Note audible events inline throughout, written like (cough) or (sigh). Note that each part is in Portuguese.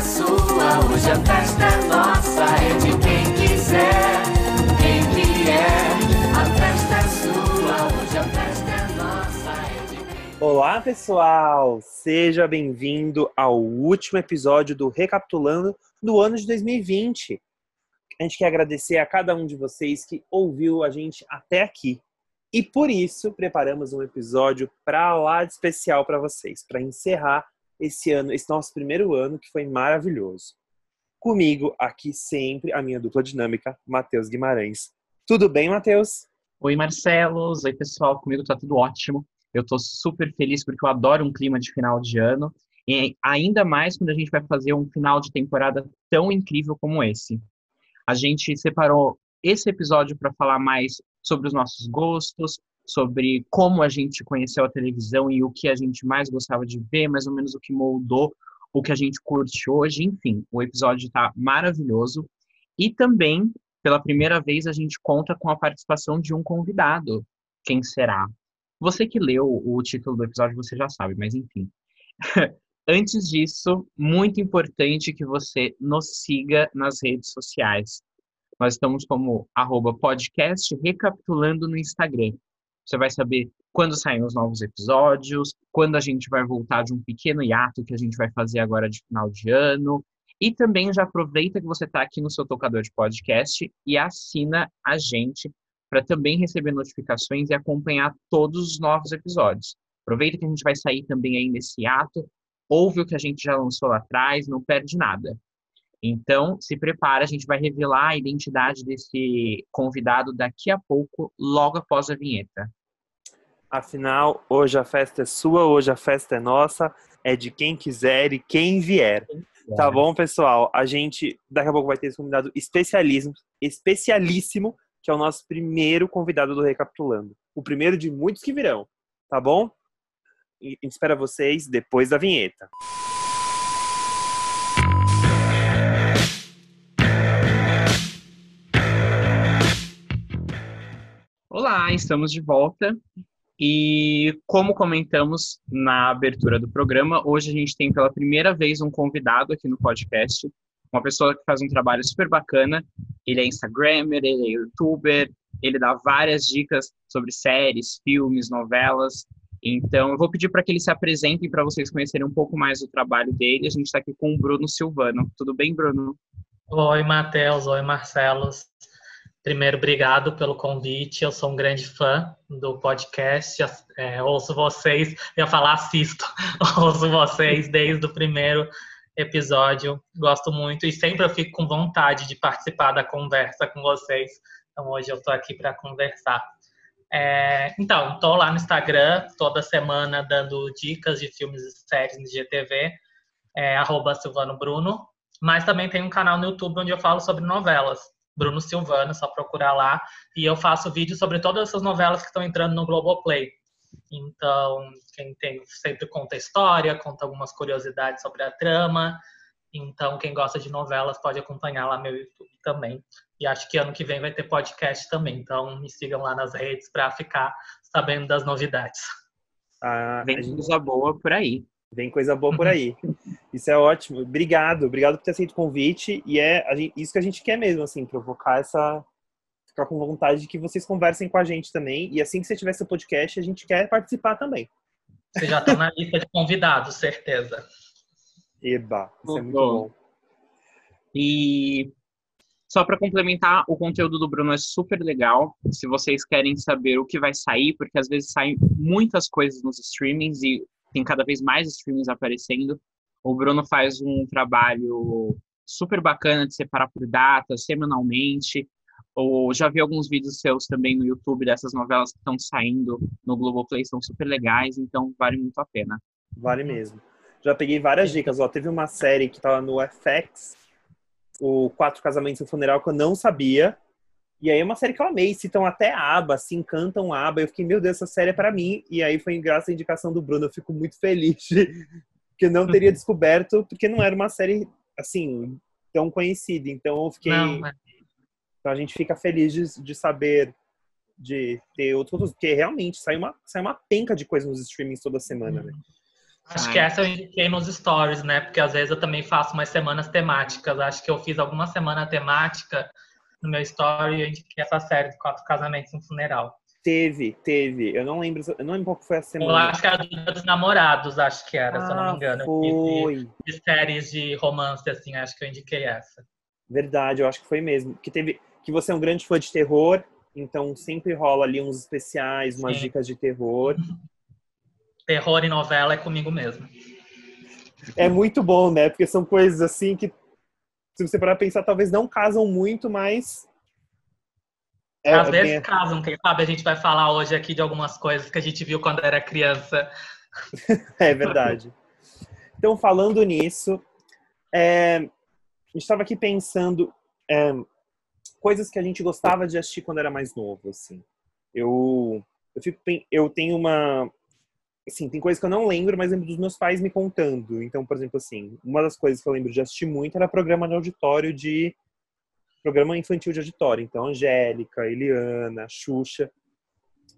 sua, hoje a festa é nossa, é de quem quiser, quem vier. A festa é sua, hoje a festa é nossa, é de quem Olá, pessoal! Seja bem-vindo ao último episódio do Recapitulando do ano de 2020. A gente quer agradecer a cada um de vocês que ouviu a gente até aqui. E por isso, preparamos um episódio para lá de especial para vocês, para encerrar esse ano, esse nosso primeiro ano que foi maravilhoso. Comigo aqui sempre a minha dupla dinâmica, Matheus Guimarães. Tudo bem, Matheus? Oi, Marcelos. Oi, pessoal. Comigo tá tudo ótimo. Eu tô super feliz porque eu adoro um clima de final de ano. E ainda mais quando a gente vai fazer um final de temporada tão incrível como esse. A gente separou esse episódio para falar mais sobre os nossos gostos, sobre como a gente conheceu a televisão e o que a gente mais gostava de ver, mais ou menos o que moldou o que a gente curte hoje. Enfim, o episódio está maravilhoso. E também, pela primeira vez, a gente conta com a participação de um convidado. Quem será? Você que leu o título do episódio, você já sabe, mas enfim. (laughs) Antes disso, muito importante que você nos siga nas redes sociais. Nós estamos como arroba podcast recapitulando no Instagram. Você vai saber quando saem os novos episódios, quando a gente vai voltar de um pequeno hiato que a gente vai fazer agora de final de ano. E também já aproveita que você está aqui no seu tocador de podcast e assina a gente para também receber notificações e acompanhar todos os novos episódios. Aproveita que a gente vai sair também aí nesse ato, ouve o que a gente já lançou lá atrás, não perde nada. Então, se prepara, a gente vai revelar a identidade desse convidado daqui a pouco, logo após a vinheta. Afinal, hoje a festa é sua, hoje a festa é nossa, é de quem quiser e quem vier. Tá bom, pessoal? A gente daqui a pouco vai ter esse convidado especialíssimo, especialíssimo, que é o nosso primeiro convidado do Recapitulando. O primeiro de muitos que virão, tá bom? E a gente espera vocês depois da vinheta. Olá, estamos de volta. E como comentamos na abertura do programa, hoje a gente tem pela primeira vez um convidado aqui no podcast, uma pessoa que faz um trabalho super bacana. Ele é Instagrammer, ele é YouTuber, ele dá várias dicas sobre séries, filmes, novelas. Então, eu vou pedir para que ele se apresente para vocês conhecerem um pouco mais do trabalho dele. A gente está aqui com o Bruno Silvano. Tudo bem, Bruno? Oi, Matheus. Oi, Marcelos. Primeiro, obrigado pelo convite. Eu sou um grande fã do podcast. É, ouço vocês, eu falar assisto, (laughs) ouço vocês desde o primeiro episódio. Gosto muito e sempre eu fico com vontade de participar da conversa com vocês. Então, hoje eu estou aqui para conversar. É, então, estou lá no Instagram toda semana dando dicas de filmes e séries no GTV, é, Silvano Bruno. Mas também tem um canal no YouTube onde eu falo sobre novelas. Bruno Silvano, só procurar lá. E eu faço vídeos sobre todas essas novelas que estão entrando no Globoplay. Então, quem tem sempre conta história, conta algumas curiosidades sobre a trama. Então, quem gosta de novelas pode acompanhar lá meu YouTube também. E acho que ano que vem vai ter podcast também. Então, me sigam lá nas redes para ficar sabendo das novidades. Ah, Vem coisa boa por aí. Vem coisa boa por aí. (laughs) Isso é ótimo. Obrigado, obrigado por ter aceito o convite. E é gente, isso que a gente quer mesmo, assim, provocar essa. Ficar com vontade de que vocês conversem com a gente também. E assim que você tiver seu podcast, a gente quer participar também. Você já está na lista de convidados, certeza. Eba, isso é muito bom. E só para complementar, o conteúdo do Bruno é super legal. Se vocês querem saber o que vai sair, porque às vezes saem muitas coisas nos streamings e tem cada vez mais streamings aparecendo. O Bruno faz um trabalho super bacana de separar por data, semanalmente. Ou já vi alguns vídeos seus também no YouTube dessas novelas que estão saindo no Globoplay, são super legais, então vale muito a pena. Vale mesmo. Já peguei várias dicas, ó. Teve uma série que tava no FX, o Quatro Casamentos e o Funeral, que eu não sabia. E aí é uma série que eu amei, citam até aba, se encantam a aba. Eu fiquei, meu Deus, essa série é para mim. E aí foi graças à indicação do Bruno, eu fico muito feliz que eu não teria uhum. descoberto, porque não era uma série, assim, tão conhecida. Então eu fiquei... Não, mas... Então a gente fica feliz de, de saber de ter outros, porque realmente sai uma, sai uma penca de coisas nos streamings toda semana, né? Acho Ai. que essa eu indiquei nos stories, né? Porque às vezes eu também faço umas semanas temáticas. Acho que eu fiz alguma semana temática no meu story e eu indiquei essa série de quatro casamentos e um funeral. Teve, teve. Eu não lembro, eu não lembro qual foi a Eu semana. acho que era do dos namorados, acho que era, se eu não Ah, me engano. Eu fiz de- foi. de séries de romance, assim, acho que eu indiquei essa. Verdade, eu acho que foi mesmo. Que teve que você é um grande fã de terror, então sempre rola ali uns especiais, umas Sim. dicas de terror. (laughs) Terror e novela é comigo mesmo. É muito bom, né? Porque são coisas assim que, se você parar pra pensar, talvez não casam muito, mas. É, Às é vezes bem- casam, quem sabe a gente vai falar hoje aqui de algumas coisas que a gente viu quando era criança. (laughs) É verdade. Então, falando nisso, é, a gente estava aqui pensando é, coisas que a gente gostava de assistir quando era mais novo, assim. Eu, eu, fico, eu tenho uma... Assim, tem coisas que eu não lembro, mas lembro dos meus pais me contando. Então, por exemplo, assim, uma das coisas que eu lembro de assistir muito era programa de auditório de... Programa infantil de auditório. Então, Angélica, Eliana, Xuxa.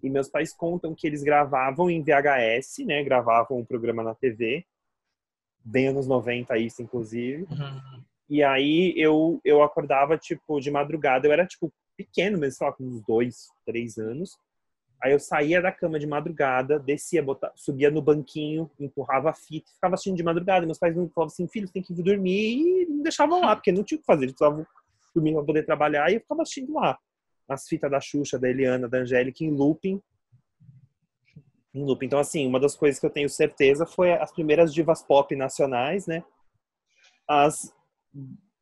E meus pais contam que eles gravavam em VHS, né? Gravavam um programa na TV. Bem anos 90 isso, inclusive. Uhum. E aí eu, eu acordava, tipo, de madrugada. Eu era, tipo, pequeno mesmo, sei lá, com uns dois, três anos. Aí eu saía da cama de madrugada, descia, bota- subia no banquinho, empurrava a fita, ficava assistindo de madrugada. Meus pais falavam assim, filho, tem que ir dormir. E me deixavam lá, porque não tinha o que fazer. Eles precisavam dormir pra poder trabalhar. E eu ficava assistindo lá. As fitas da Xuxa, da Eliana, da Angélica, em looping. Em looping. Então, assim, uma das coisas que eu tenho certeza foi as primeiras divas pop nacionais, né? As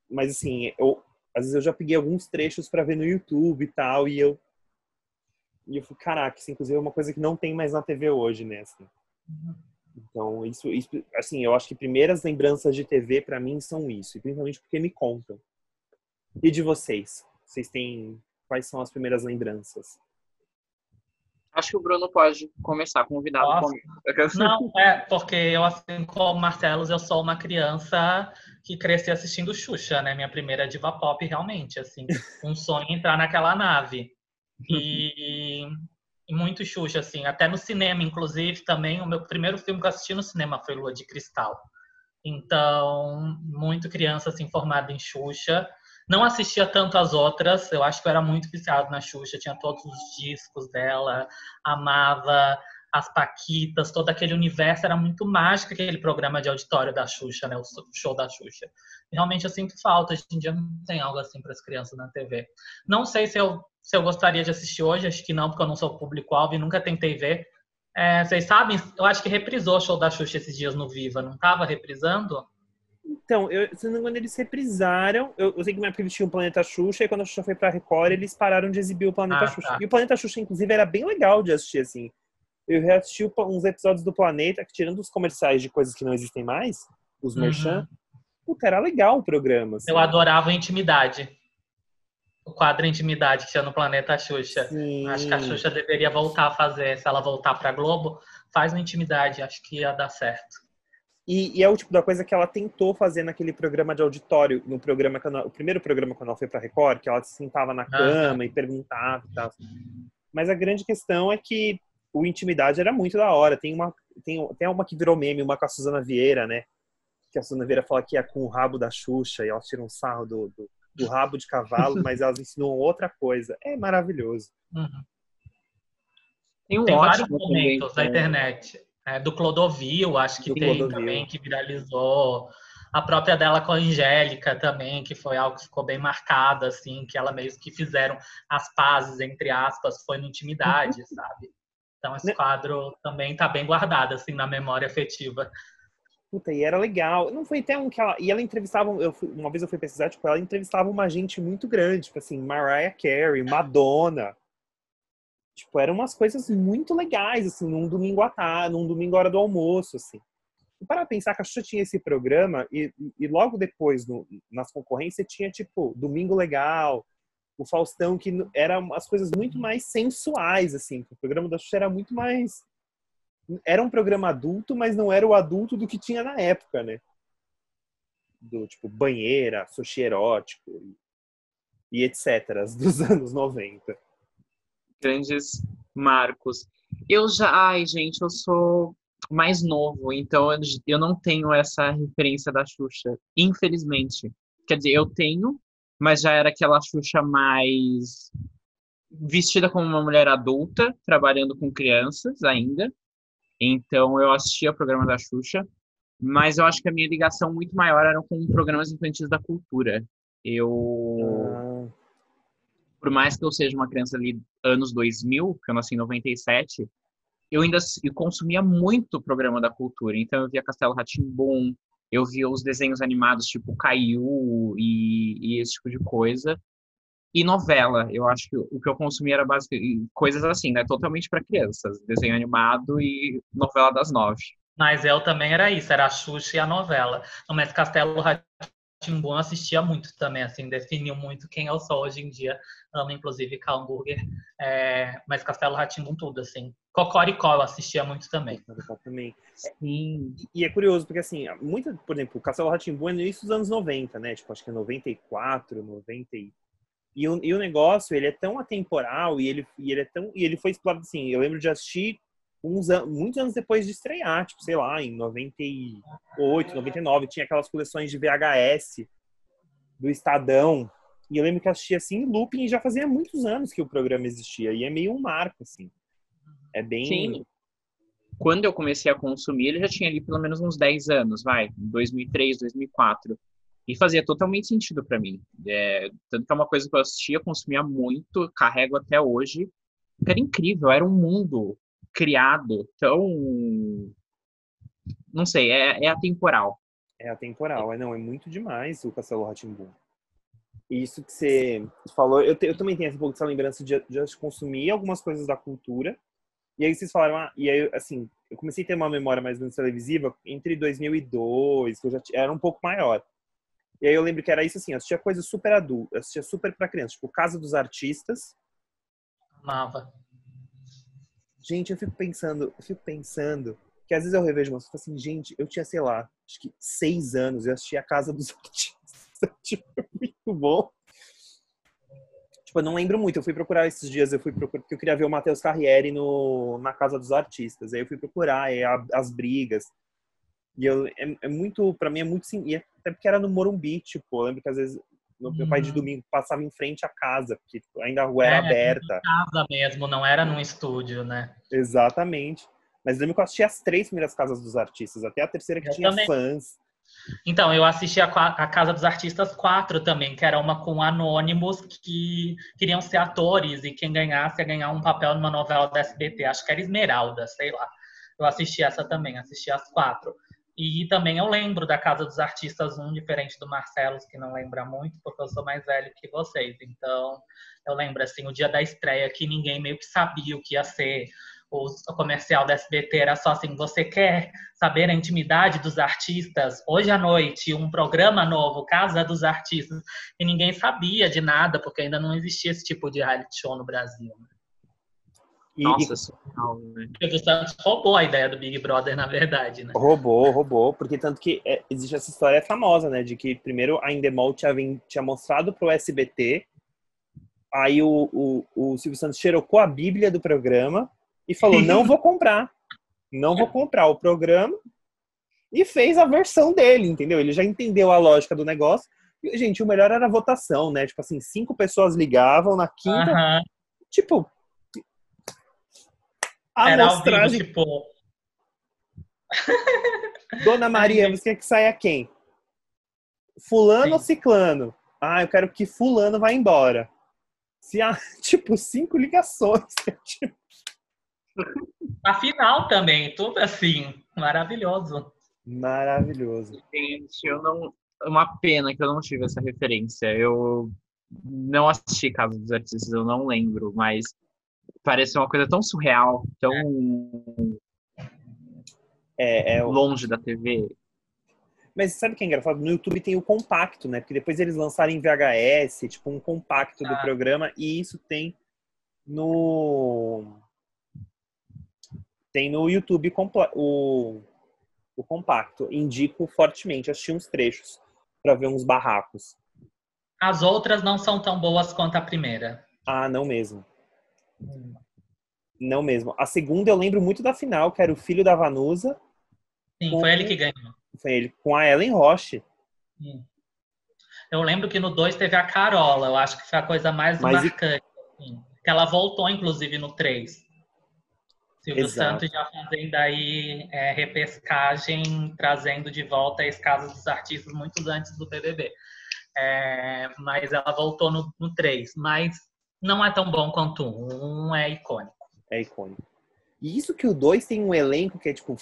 mas assim, eu às vezes eu já peguei alguns trechos pra ver no YouTube e tal, e eu e eu fui, caraca, isso inclusive é uma coisa que não tem mais na TV hoje, né, assim. Então, isso, isso assim, eu acho que primeiras lembranças de TV pra mim são isso, e principalmente porque me contam. E de vocês? Vocês têm quais são as primeiras lembranças? Acho que o Bruno pode começar, convidado. Comigo. Não, é, porque eu, assim como o Marcelos, eu sou uma criança que cresci assistindo Xuxa, né? Minha primeira diva pop, realmente, assim. (laughs) Um sonho entrar naquela nave. E, e muito Xuxa, assim. Até no cinema, inclusive, também, o meu primeiro filme que eu assisti no cinema foi Lua de Cristal. Então, muito criança, assim, formada em Xuxa. Não assistia tanto as outras, eu acho que eu era muito viciado na Xuxa, tinha todos os discos dela, amava as Paquitas, todo aquele universo, era muito mágico aquele programa de auditório da Xuxa, né? O show da Xuxa. Realmente eu sinto falta, hoje em dia não tem algo assim para as crianças na TV. Não sei se eu, se eu gostaria de assistir hoje, acho que não, porque eu não sou público-alvo e nunca tentei ver. É, vocês sabem, eu acho que reprisou o show da Xuxa esses dias no Viva, não estava reprisando? Então, eu, se não me engano, eles reprisaram. Eu, eu sei que na época eles tinham o Planeta Xuxa, e quando a Xuxa foi pra Record, eles pararam de exibir o Planeta Ah, Xuxa. tá. E o Planeta Xuxa, inclusive, era bem legal de assistir, assim. Eu reassisti uns episódios do Planeta, que tirando os comerciais de coisas que não existem mais, os Uhum. merchan, puta, era legal o programa. assim. Eu adorava Intimidade. O quadro Intimidade que tinha no Planeta Xuxa. Sim. Acho que a Xuxa deveria voltar a fazer. Se ela voltar pra Globo, faz no Intimidade. Acho que ia dar certo. E, e é o tipo da coisa que ela tentou fazer naquele programa de auditório, no programa que ela- o primeiro programa quando ela foi pra Record, que ela se sentava na cama e perguntava e tal. Mas a grande questão é que o Intimidade era muito da hora. Tem uma, tem, tem uma que virou meme, uma com a Suzana Vieira, né? Que a Suzana Vieira fala que é com o rabo da Xuxa e elas tiram sarro do, do, do rabo de cavalo, (laughs) mas elas ensinam outra coisa. É maravilhoso. Uhum. Tem um Tem vários ótimo também, momentos da né? internet. É, do Clodovil, acho que Do tem Clodovil. também, que viralizou. A própria dela com a Angélica também, que foi algo que ficou bem marcado, assim, que ela mesmo que fizeram as pazes, entre aspas, foi no Intimidade, sabe? Então esse Né? quadro também tá bem guardado, assim, na memória afetiva. Puta, e era legal. Não foi até um que ela. E ela entrevistava. Eu fui- uma vez eu fui pesquisar, tipo, ela entrevistava uma gente muito grande, tipo assim, Mariah Carey, Madonna. Tipo, eram umas coisas muito legais, assim, num domingo à tarde, num domingo à hora do almoço, assim. E para pensar que a Xuxa tinha esse programa, e, e logo depois, no- nas concorrências, tinha, tipo, Domingo Legal, o Faustão, que eram as coisas muito mais sensuais, assim. O programa da Xuxa era muito mais era um programa adulto, mas não era o adulto do que tinha na época, né? Do tipo banheira, sushi erótico e, e etc. (laughs) dos anos 90. Grandes marcos. Eu já, ai, gente, eu sou mais novo, então eu- não tenho essa referência da Xuxa, infelizmente. Quer dizer, eu tenho, mas já era aquela Xuxa mais vestida como uma mulher adulta, trabalhando com crianças ainda. Então eu assistia o programa da Xuxa, mas eu acho que a minha ligação muito maior era com programas infantis da cultura. Eu Ah, por mais que eu seja uma criança ali anos 2000, que eu nasci em 97, eu ainda eu consumia muito programa da cultura. Então eu via Castelo Rá-Tim-Bum, eu via os desenhos animados tipo Caiu e, e esse tipo de coisa. E novela, eu acho que o que eu consumia era basicamente coisas assim, né? Totalmente para crianças, desenho animado e novela das nove. Mas eu também era isso, era a Xuxa e a novela. Mas Castelo Rá-Tim-Bum eu assistia muito também, assim, definiu muito quem eu sou hoje em dia. Amo, inclusive, Cal Hambúrguer. É, mas Castelo Rá-Tim-Bum tudo, assim. Cocoricó eu assistia muito também. também. Sim. E é curioso, porque assim, muito, por exemplo, Castelo Ratimbu é no início dos anos 90, né? Tipo, acho que é 94, 90 e... E o, e o negócio, ele é tão atemporal e ele, e ele é tão... E ele foi explorado, assim, eu lembro de assistir uns an- muitos anos depois de estrear, tipo, sei lá, em 98, 99, tinha aquelas coleções de VHS do Estadão. E eu lembro que assistia assim em looping e já fazia muitos anos que o programa existia. E é meio um marco, assim. É bem... Sim. Quando eu comecei a consumir, ele já tinha ali pelo menos uns 10 anos, vai, 2003, 2004. E fazia totalmente sentido para mim. É, tanto que é uma coisa que eu assistia, consumia muito, carrego até hoje. Era incrível, era um mundo criado tão. Não sei, é, é atemporal. É atemporal, é não, é muito demais o Castelo Ratimbum. E isso que você falou, eu, te- eu também tenho essa pouco essa lembrança de, de consumir algumas coisas da cultura. E aí vocês falaram, ah, e aí assim, eu comecei a ter uma memória mais ou menos televisiva entre 2002, que eu já era um pouco maior. E aí eu lembro que era isso assim, eu assistia coisas super adultas, assistia super pra criança, tipo Casa dos Artistas. Amava. Gente, eu fico pensando, eu fico pensando que às vezes eu revejo umas assim, gente, eu tinha, sei lá, acho que seis anos, eu assistia a Casa dos (laughs) Artistas. Tipo, muito bom. Tipo, eu não lembro muito. Eu fui procurar esses dias, eu fui procurar, porque eu queria ver o Matheus Carriere no, na Casa dos Artistas. Aí eu fui procurar é, a- as brigas. E eu, é, é muito, pra mim é muito. E é- até porque era no Morumbi, tipo, eu lembro que às vezes meu, meu pai de Uhum. domingo passava em frente à casa, porque tipo, ainda a rua era É, aberta. Casa mesmo, não era num estúdio, né? Exatamente. Mas eu lembro que eu assisti as três primeiras casas dos artistas, até a terceira que Eu tinha também. fãs. Então, eu assisti a, a Casa dos Artistas 4 também, que era uma com anônimos que queriam ser atores e quem ganhasse ia ganhar um papel numa novela da SBT. Acho que era Esmeralda, sei lá. Eu assisti essa também, assisti as quatro. E também eu lembro da Casa dos Artistas 1, diferente do Marcelo, que não lembra muito, porque eu sou mais velho que vocês. Então, eu lembro, assim, o dia da estreia que ninguém meio que sabia o que ia ser. O comercial da SBT era só assim, você quer saber a intimidade dos artistas? Hoje à noite, um programa novo, Casa dos Artistas, e ninguém sabia de nada, porque ainda não existia esse tipo de reality show no Brasil. né? E, Nossa, surreal, né? O Silvio Santos roubou a ideia do Big Brother, na verdade, né? e roubou, roubou, porque tanto que é, existe essa história famosa, né? De que primeiro a Endemol tinha, vim- tinha mostrado pro SBT, aí o, o, o Silvio Santos xerocou a Bíblia do programa e falou: (laughs) não vou comprar, não vou comprar o programa, e fez a versão dele, entendeu? Ele já entendeu a lógica do negócio. E, gente, o melhor era a votação, né? Tipo assim, cinco pessoas ligavam na quinta, tipo. A Era ao vivo, amostragem tipo, (laughs) Dona Maria, você quer que saia quem? Fulano Sim. ou ciclano? Ah, eu quero que fulano vá embora. Se há, (laughs) tipo, cinco ligações. (laughs) Tipo, a final também, tudo assim, maravilhoso. Maravilhoso. Gente, eu não. é Uma pena que eu não tive essa referência. Eu não assisti Casa dos Artistas, eu não lembro, mas parece uma coisa tão surreal, tão É, é, o- longe da TV. Mas sabe o que é engraçado? No YouTube tem o compacto, né? Porque depois eles lançaram em VHS, tipo, um compacto do Ah. programa, e isso tem no. Tem no YouTube o, o compacto. Indico fortemente assistir uns trechos para ver uns barracos. As outras não são tão boas quanto a primeira. Ah, não mesmo. Não mesmo. A segunda eu lembro muito da final, que era o filho da Vanusa. Sim, Com- foi ele que ganhou. Foi ele com a Ellen Roche. Eu lembro que no 2 teve a Carola, eu acho que foi a coisa mais Mas e- marcante. assim, que ela voltou, inclusive, no 3. Silvio Exato. Santos já fazendo aí é, repescagem, trazendo de volta esse caso dos artistas muitos antes do BBB. É, mas ela voltou no, no 3. Mas não é tão bom quanto um. Um é icônico. É icônico. E isso que o 2 tem um elenco que é tipo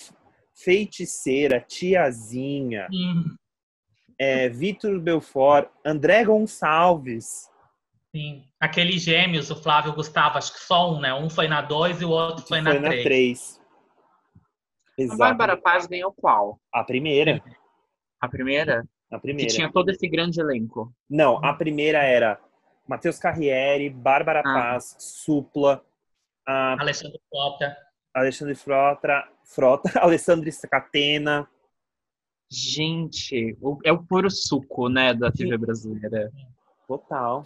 feiticeira, tiazinha, Sim, é, Vitor Belfort, André Gonçalves. sim. Aqueles gêmeos, o Flávio e o Gustavo, acho que só um, né? Um foi na 2 e o outro que foi, foi na na 3. 3. A Exato. Bárbara Paz ganhou qual? A primeira. A primeira? A Que primeira. tinha todo esse grande elenco. Não, a primeira era Matheus Carriere, Bárbara Ah. Paz, Supla, a Alexandre Frota. Alexandre Frota, Frota (laughs) Alessandro Catena. Gente, é o puro suco, né, da TV brasileira. Total.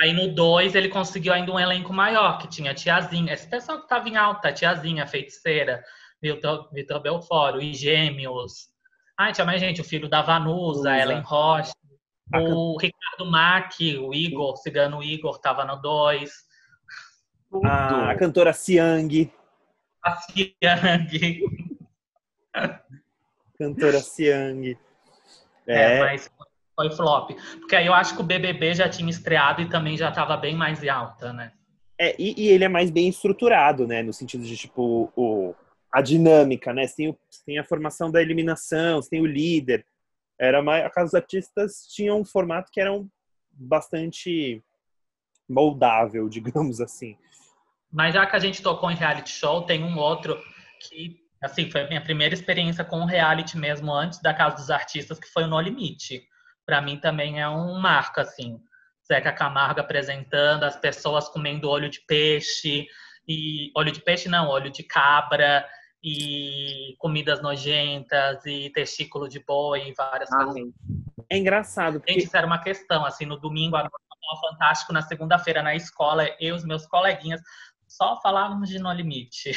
Aí no 2 ele conseguiu ainda um elenco maior, que tinha Tiazinha, esse pessoal que tava em alta, Tiazinha, Feiticeira, Vitor, Vitor Belfort, os Gêmeos. Ai, tinha mais gente, o filho da Vanusa, Vanusa. Ellen Rocha, o Ricardo Mack, o Igor, Cigano Igor, tava no 2. Tudo. A, a cantora Siang. A Ciang. (laughs) Cantora Siang. É, É, mas foi flop. Porque aí eu acho que o BBB já tinha estreado e também já tava bem mais em alta, né? é, e, e ele é mais bem estruturado, né? No sentido de, tipo, o, a dinâmica, né? Você tem, o- você tem a formação da eliminação, você tem o líder. Era mais, a casa dos artistas tinha um formato que era um, bastante moldável, (laughs) digamos assim. Mas já que a gente tocou em reality show, tem um outro que, assim, foi a minha primeira experiência com reality mesmo antes da Casa dos Artistas, que foi o No Limite. Pra mim também é um marco, assim. Zeca Camargo apresentando, as pessoas comendo olho de peixe, e olho de peixe não, olho de cabra, e comidas nojentas, e testículo de boi, e várias coisas. Ai, É engraçado, Gente, porque isso era uma questão, assim, no domingo no Fantástico, na segunda-feira na escola, eu e os meus coleguinhas só falávamos de No Limite.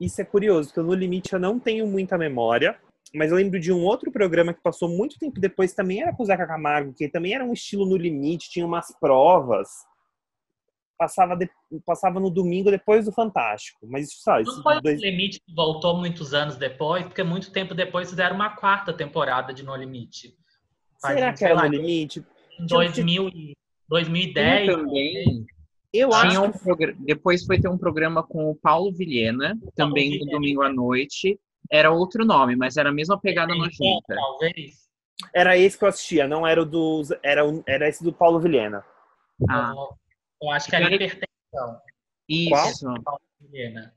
isso é curioso, porque no limite eu não tenho muita memória, mas eu lembro de um outro programa que passou muito tempo depois, também era com o Zeca Camargo, que também era um estilo no limite, tinha umas provas. Passava, de- passava no domingo depois do Fantástico. Mas isso sabe, Não foi o dois- Limite que voltou muitos anos depois, porque muito tempo depois fizeram uma quarta temporada de No Limite. Faz será um, que era lá, no limite? Em Tinha um 2000 e 2010. Tinha também. Eu Tinha acho um Depois foi ter um programa com o Paulo Vilhena, também no Vilhena. domingo à noite. Era outro nome, mas era a mesma pegada Então, nojenta. talvez. era esse que eu assistia, não era o dos. Era, o- era esse do Paulo Vilhena. Ah, Eu, acho que era Era- hipertensão. isso. Helena.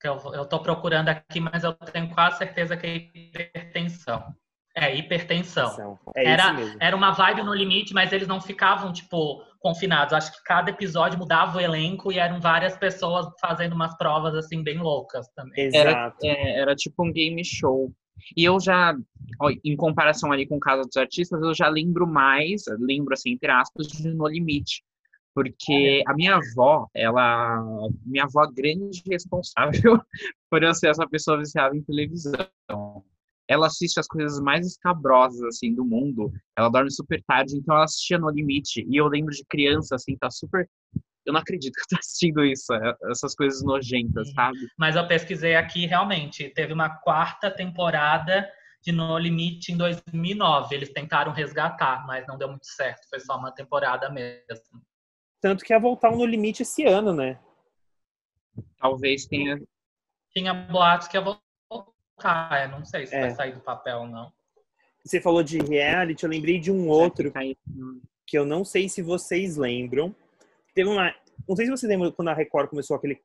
Que eu, eu tô procurando aqui, mas eu tenho quase certeza que é hipertensão. É, hipertensão. É Era-. Era uma vibe no limite, mas eles não ficavam, tipo, confinados. Acho que cada episódio mudava o elenco e eram várias pessoas fazendo umas provas, assim, bem loucas também. Exato. É, era tipo um game show. E eu já, ó, em comparação ali com o caso dos artistas, eu já lembro mais, lembro assim, entre aspas, de No Limite. Porque a minha avó, ela. Minha avó é grande responsável (laughs) por eu ser essa pessoa viciada em televisão. Ela assiste as coisas mais escabrosas, assim, do mundo. Ela dorme super tarde, então ela assistia No Limite. E eu lembro de criança, assim, tá super. Eu não acredito (laughs) que eu tô assistindo isso, é- essas coisas nojentas, Uhum. sabe? Mas eu pesquisei aqui, realmente, teve uma quarta temporada de No Limite em 2009. Eles tentaram resgatar, mas não deu muito certo. Foi só uma temporada mesmo. Tanto que ia voltar um no limite esse ano, né? Talvez tenha. Tinha boatos que ia voltar. Eu não sei se É. vai sair do papel ou não. Você falou de reality, eu lembrei de um outro que eu não sei se vocês lembram. Teve uma. Não sei se vocês lembram quando a Record começou aquele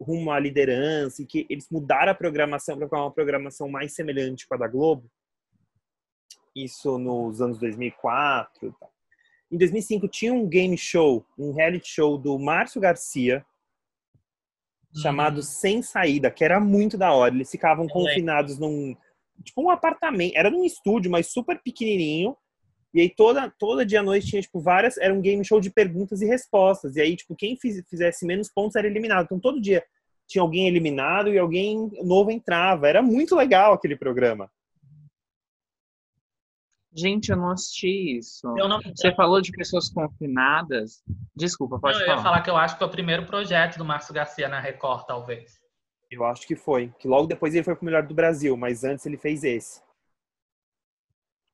rumo à liderança e que eles mudaram a programação para ficar uma programação mais semelhante com a da Globo. Isso nos anos 2004. e tal. Em 2005 tinha um game show, um reality show do Márcio Garcia chamado Hum. Sem Saída, que era muito da hora. Eles ficavam confinados num tipo um apartamento, era num estúdio, mas super pequenininho. E aí toda, toda dia à noite tinha, tipo, várias. Era um game show de perguntas e respostas. E aí, tipo, quem fiz- fizesse menos pontos era eliminado. Então todo dia tinha alguém eliminado e alguém novo entrava. Era muito legal aquele programa. Gente, eu não assisti isso. Eu não, Você falou de pessoas confinadas. Desculpa, pode não, eu falar. ia falar que eu acho que foi o primeiro projeto do Márcio Garcia na Record, talvez. Eu acho que foi. Que logo depois ele foi pro melhor do Brasil, mas antes ele fez esse.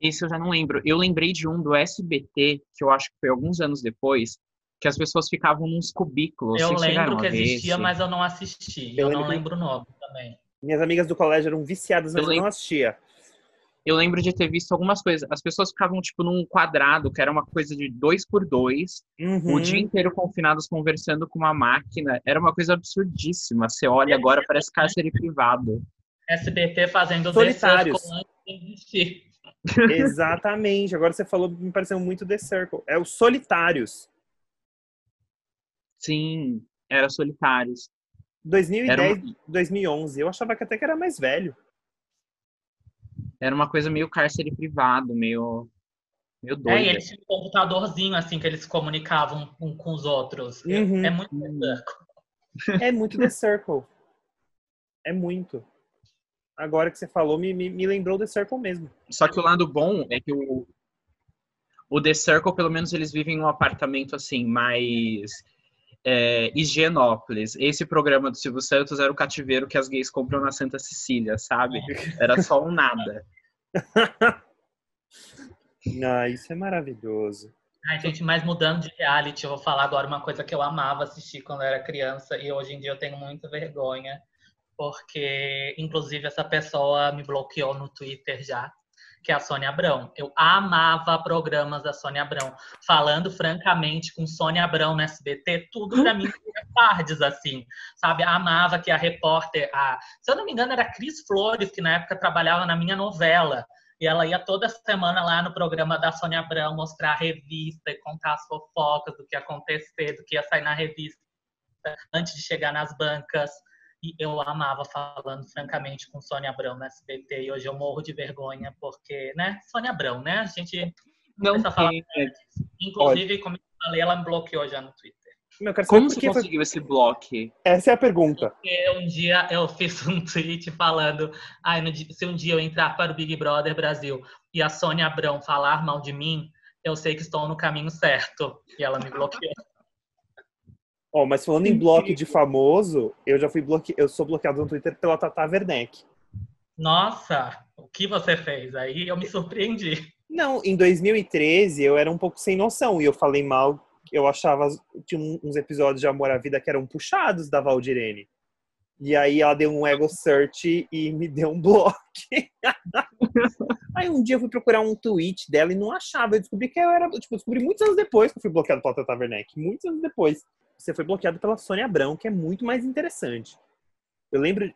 Esse eu já não lembro. Eu lembrei de um do SBT, que eu acho que foi alguns anos depois, que as pessoas ficavam nos cubículos. eu lembro que existia, esse? mas eu não assisti. Eu Eu, não lembro- lembro o nome também. Minhas amigas do colégio eram viciadas, mas Eu eu, não lembro- assistia. Eu lembro de ter visto algumas coisas. As pessoas ficavam, tipo, num quadrado, que era uma coisa de dois por dois, Uhum. o dia inteiro confinados conversando com uma máquina. Era uma coisa absurdíssima. Você olha agora, parece cárcere privado. SBT fazendo Solitários. The Circle antes de existir. (laughs) (laughs) Exatamente. Agora você falou, me pareceu muito The Circle. É os Solitários. Sim, era solitários. 2010, Era 2011. Eu achava que até que era mais velho. Era uma coisa meio cárcere privado, meio, meio É, e eles tinham um computadorzinho, assim, que eles se comunicavam um com os outros. É- Uhum. É muito The Circle. É muito The Circle. É muito. Agora que você falou, me, me, me lembrou The Circle mesmo. Só que o lado bom é que o, o The Circle, pelo menos, eles vivem em um apartamento assim, mais é, Higienópolis. Esse programa do Silvio Santos era o cativeiro que as gays compram na Santa Cecília, sabe? Era só um nada. (laughs) Ah, isso é maravilhoso. Ai, gente, mas mudando de reality, eu vou falar agora uma coisa que eu amava assistir quando eu era criança e hoje em dia eu tenho muita vergonha, porque, inclusive, essa pessoa me bloqueou no Twitter já, que é a Sônia Abrão. Eu amava programas da Sônia Abrão. Falando francamente com Sônia Abrão no SBT, tudo pra mim era tardes, assim, sabe? Amava que a repórter, a, se eu não me engano, era a Cris Flores, que na época trabalhava na minha novela. E ela ia toda semana lá no programa da Sônia Abrão mostrar a revista e contar as fofocas do que ia acontecer, do que ia sair na revista antes de chegar nas bancas. E eu amava falando francamente com Sônia Abrão no SBT. E hoje eu morro de vergonha, porque, né? Sônia Abrão, né? A gente. Não Começa a falar tem. Inclusive, como eu falei, ela me bloqueou já no Twitter. Eu quero saber Como você conseguiu esse bloco? Essa é a pergunta. Porque um dia eu fiz um (laughs) tweet falando: Ai, se um dia eu entrar para o Big Brother Brasil e a Sônia Abrão falar mal de mim, eu sei que estou no caminho certo. E ela me bloqueou. Ó, mas falando em bloco de famoso, eu já fui bloque... eu sou bloqueado no Twitter pela Tata Werneck. Nossa, o que você fez? Aí eu me surpreendi. Não, em 2013 eu era um pouco sem noção e eu falei mal. Eu achava tinha uns episódios de Amor à Vida que eram puxados da Valdirene. E aí ela deu um ego search e me deu um bloco. (laughs) aí um dia eu fui procurar um tweet dela e não achava. Eu descobri que eu era, tipo, eu descobri muitos anos depois que eu fui bloqueado pela Tata Werneck. Muitos anos depois. Você foi bloqueado pela Sônia Abrão, que é muito mais interessante. Eu lembro,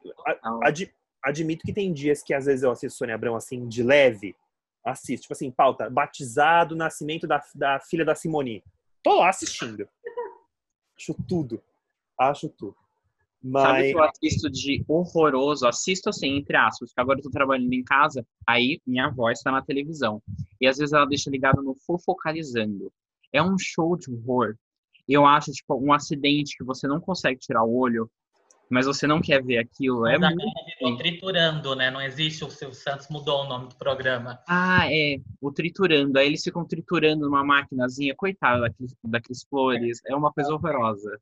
Ad- admito que tem dias que às vezes eu assisto Sônia Abrão assim, de leve. Assisto, tipo assim, pauta, batizado, nascimento da, da filha da Simone. Tô lá assistindo. (laughs) Acho tudo. Acho tudo. Sabe Mas. que eu assisto de horroroso? Assisto assim, entre aspas, porque agora eu tô trabalhando em casa, aí minha voz tá na televisão. E às vezes ela deixa ligado no Fofocalizando. É um show de horror. Eu acho, tipo, um acidente que você não consegue tirar o olho, mas você não quer ver aquilo. É muito. virou triturando, né? Não existe, o Silvio Santos mudou o nome do programa. Ah, é. O triturando. Aí eles ficam triturando numa maquinazinha. Coitado daqueles, daqueles flores. É uma coisa horrorosa.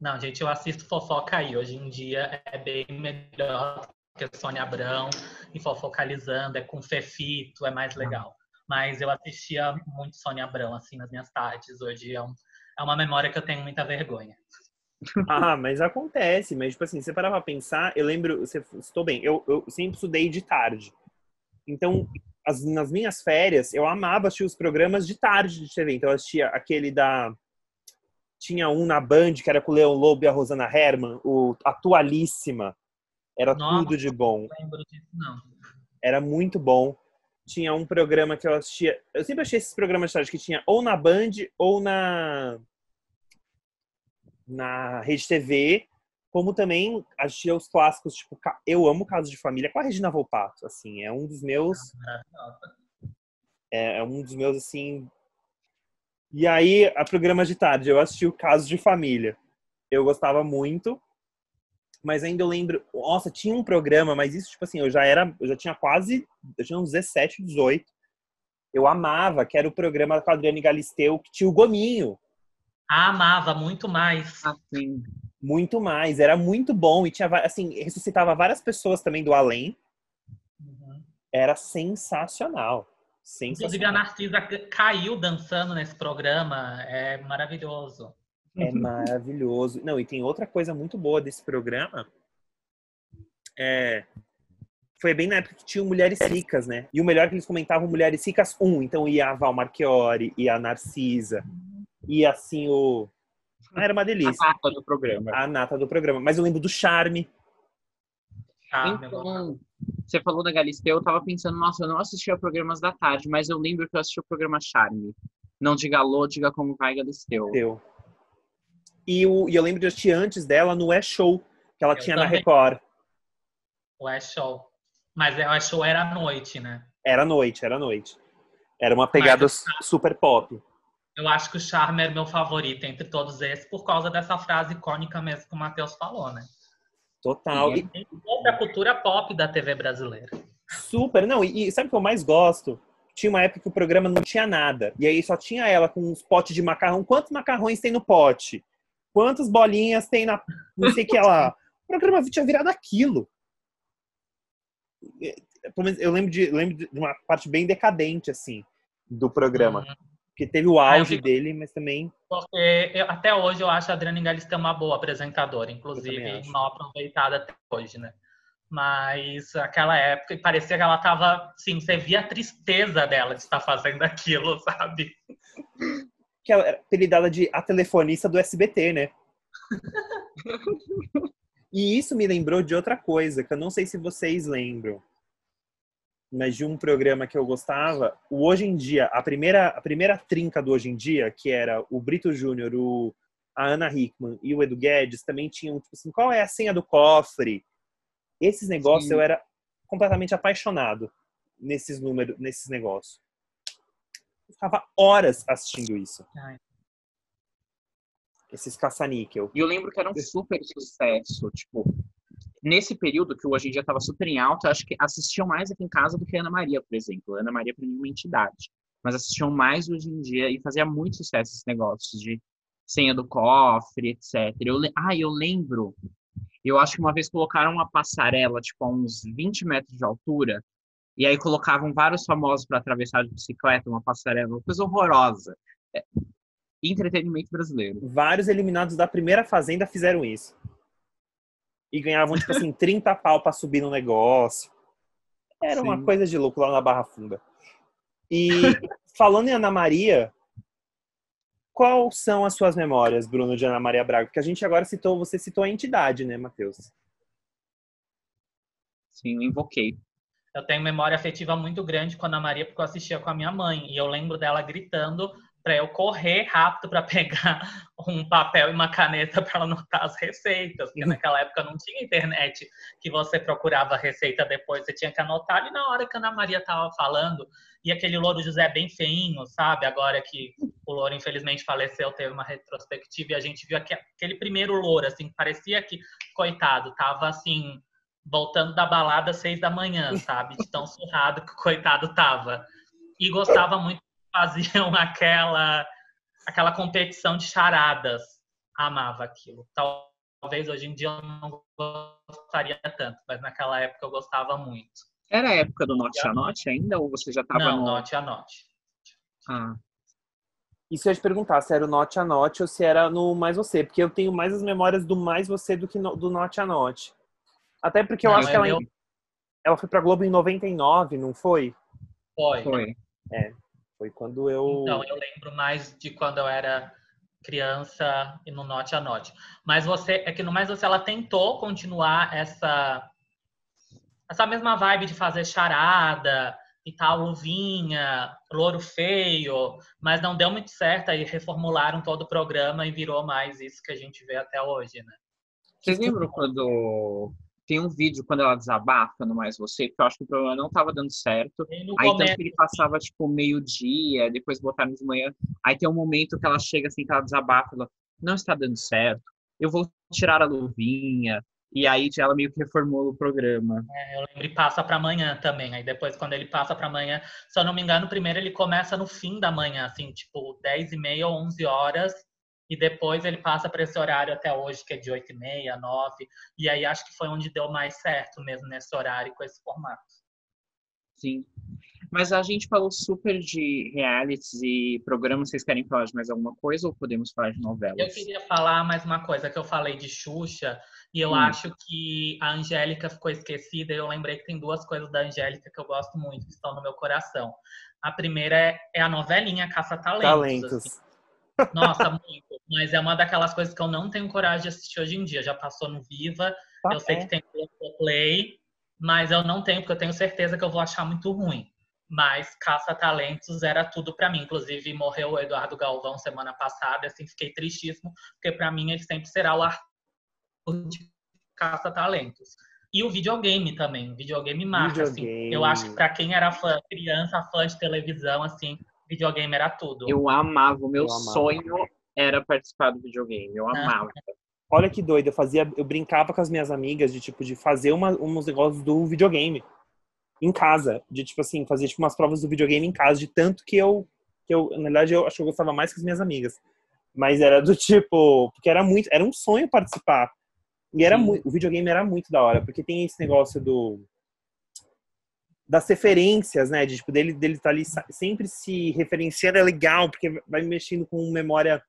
Não, gente, eu assisto fofoca aí. Hoje em dia é bem melhor que a Sônia Abrão e fofocalizando, é com Fefito, é mais legal. Mas eu assistia muito Sônia Abrão, assim, nas minhas tardes. Hoje é, um- é uma memória que eu tenho muita vergonha. Ah, mas acontece. Mas, tipo assim, você parar pra pensar, eu lembro, você estou bem, eu, eu sempre estudei de tarde. Então, as- nas minhas férias, eu amava assistir os programas de tarde de TV. Então, eu assistia aquele da. Tinha um na Band, que era com o Leão Lobo e a Rosana Herman, o Atualíssima. Era Nossa. tudo de bom. Não lembro disso, não. Era muito bom. Tinha um programa que eu assistia. Eu sempre achei esses programas de tarde que tinha ou na Band ou na. Na Rede TV. Como também assistia os clássicos, tipo, eu amo Casos de Família com a Regina Volpato. Assim, é um dos meus. É, é um dos meus, assim. E aí, a programa de tarde, eu assisti o Caso de Família. Eu gostava muito, mas ainda eu lembro. Nossa, tinha um programa, mas isso, tipo assim, eu já era. Eu já tinha quase. Eu tinha uns 17, 18. Eu amava, que era o programa com a Adriane Galisteu, que tinha o Gominho. Ah, amava muito mais. Assim, Muito mais. Era muito bom. E tinha, assim, ressuscitava várias pessoas também do além. Uhum. Era sensacional. Inclusive, a. Narcisa caiu dançando nesse programa. É maravilhoso. É (laughs) maravilhoso. Não, e tem outra coisa muito boa desse programa. É, foi bem na época que tinham Mulheres Ricas, né? E o melhor é que eles comentavam Mulheres Ricas 1. Então ia a Val Marchiori, ia a Narcisa, ia assim o. Ah, era uma a delícia. capa do programa. A nata do programa. Mas eu lembro do Charme. Então, você falou da Galisteu, eu tava pensando, nossa, eu não assistia programas da tarde, mas eu lembro que eu assisti o programa Charme. Não diga alô, diga como vai, Galisteu. Deu. E, o, e eu lembro de assistir antes dela no É Show, que ela Eu tinha na também. Record. O É Show. Mas o É Show era à noite, né? Era noite, era noite. Era uma pegada Mas- super pop. Eu acho que o Charme era meu favorito entre todos esses, por causa dessa frase icônica mesmo que o Matheus falou, né? Total. E Tem toda a cultura pop da TV brasileira. super. Não, e, e sabe o que eu mais gosto? Tinha uma época que o programa não tinha nada. E aí só tinha ela com uns potes de macarrão. Quantos macarrões tem no pote? Quantas bolinhas tem na. Não sei o que lá. O programa tinha virado aquilo. Pelo menos Eu lembro de, lembro de uma parte bem decadente, assim, do programa. Uhum. Porque teve o eu auge fico- dele, mas também. Porque eu- até hoje eu acho a Adriana Galisteu uma boa apresentadora, inclusive mal aproveitada até hoje, né? Mas aquela época parecia que ela tava, sim, você via a tristeza dela de estar fazendo aquilo, (laughs) sabe? Que ela era apelidada de a telefonista do SBT, né? (laughs) e isso me lembrou de outra coisa, que eu não sei se vocês lembram. Mas de um programa que eu gostava, o Hoje em Dia, a primeira, a primeira trinca do Hoje em Dia, que era o Brito Júnior, o, a Ana Hickman e o Edu Guedes, também tinham, tipo assim, qual é a senha do cofre? Esses negócios Sim. eu era completamente apaixonado nesses números, nesses negócios. Eu ficava horas assistindo isso. Ai. Esses caça-níquel. E eu lembro que era um super sucesso, tipo, nesse período que o hoje em dia tava super em alta, acho que assistiam mais aqui em casa do que a Ana Maria, por exemplo. A Ana Maria para mim é uma entidade, mas assistiam mais hoje em dia e fazia muito sucesso esses negócios de senha do cofre, etc. Eu, le- ah, eu lembro, eu acho que uma vez colocaram uma passarela, tipo, a uns 20 metros de altura, e aí colocavam vários famosos para atravessar de bicicleta, uma passarela, uma coisa horrorosa. É, entretenimento brasileiro. Vários eliminados da primeira fazenda fizeram isso. E ganhavam, tipo assim, (laughs) 30 pau pra subir no negócio. Era uma Sim. coisa de louco lá na Barra Funda. E (laughs) falando em Ana Maria, quais são as suas memórias, Bruno, de Ana Maria Braga? Porque a gente agora citou, você citou a entidade, né, Matheus? Sim, eu invoquei. Eu tenho memória afetiva muito grande com a Ana Maria, porque eu assistia com a minha mãe. E eu lembro dela gritando para eu correr rápido para (laughs) pegar um papel e uma caneta para anotar as receitas. Porque naquela época não tinha internet que você procurava a receita depois, você tinha que anotar ali na hora que a Ana Maria estava falando. E aquele louro José bem feinho, sabe? Agora que o louro infelizmente faleceu, teve uma retrospectiva e a gente viu aque- aquele primeiro louro, assim, parecia que, coitado, tava assim, voltando da balada às seis da manhã, sabe? De tão surrado que o coitado tava. E gostava muito que faziam (laughs) aquela, aquela competição de charadas. Amava aquilo. Talvez hoje em dia eu não gostaria tanto, mas naquela época eu gostava muito. Era a época do Note a Note ainda? Ou você já estava não, no. note a note. Ah, Isso eu ia te perguntar se era o Note a Note ou se era no Mais Você, porque eu tenho mais as memórias do Mais Você do que no- do Note a Note. Até porque eu Não, acho que ela, eu- ela foi pra Globo em 99, não foi? Foi. foi. Foi quando eu. Então, eu lembro mais de quando eu era criança e no Note a Note. Mas você, é que no Mais Você, ela tentou continuar essa, essa mesma vibe de fazer charada e tal, luvinha, louro feio, mas não deu muito certo, aí reformularam todo o programa e virou mais isso que a gente vê até hoje, né? Vocês lembram quando tem um vídeo quando ela desabafa no Mais Você, que eu acho que o programa não tava dando certo. Aí tanto começo, que ele passava, tipo, meio-dia, depois botaram de manhã. Aí tem um momento que ela chega assim, que ela desabafa, ela, não está dando certo, eu vou tirar a luvinha. E aí ela meio que reformula o programa. é, eu lembro, e passa para amanhã também. Aí depois, quando ele passa para amanhã, se eu não me engano, primeiro ele começa no fim da manhã, assim, tipo 10 e meia ou 11 horas. E depois ele passa para esse horário até hoje, que é de 8 e meia, 9. E aí acho que foi onde deu mais certo mesmo nesse horário com esse formato. Sim. Mas a gente falou super de realities e programas. Vocês querem falar de mais alguma coisa ou podemos falar de Eu novelas? queria falar mais uma coisa que eu falei de Xuxa, e eu Hum. acho que a Angélica ficou esquecida, e eu lembrei que tem duas coisas da Angélica que eu gosto muito, que estão no meu coração. A primeira é, é a novelinha Caça Talentos. Talentos. assim. Nossa, muito. Mas é uma daquelas coisas que eu não tenho coragem de assistir hoje em dia. Já passou no Viva, Tá, eu sei que tem Play, mas eu não tenho, porque eu tenho certeza que eu vou achar muito ruim. Mas Caça Talentos era tudo pra mim. Inclusive, morreu o Eduardo Galvão semana passada, assim, fiquei tristíssimo, porque pra mim ele sempre será o Arthur de Caça Talentos. E o videogame também, o videogame marca, assim. Videogame. Eu acho que pra quem era fã, criança, fã de televisão, assim, videogame era tudo. Eu amava, o meu Eu amava. sonho era participar do videogame. Eu Ah. amava. Olha que doido, eu fazia, eu brincava com as minhas amigas de tipo de fazer uma, uns negócios do videogame em casa, de tipo assim, fazer tipo umas provas do videogame em casa, de tanto que eu que eu, na verdade, eu acho que eu gostava mais que as minhas amigas. Mas era do tipo, porque era muito, era um sonho participar. E era Sim. muito, o videogame era muito da hora, porque tem esse negócio do das referências, né, de tipo dele dele tá ali sempre se referenciando é legal, porque vai mexendo com memória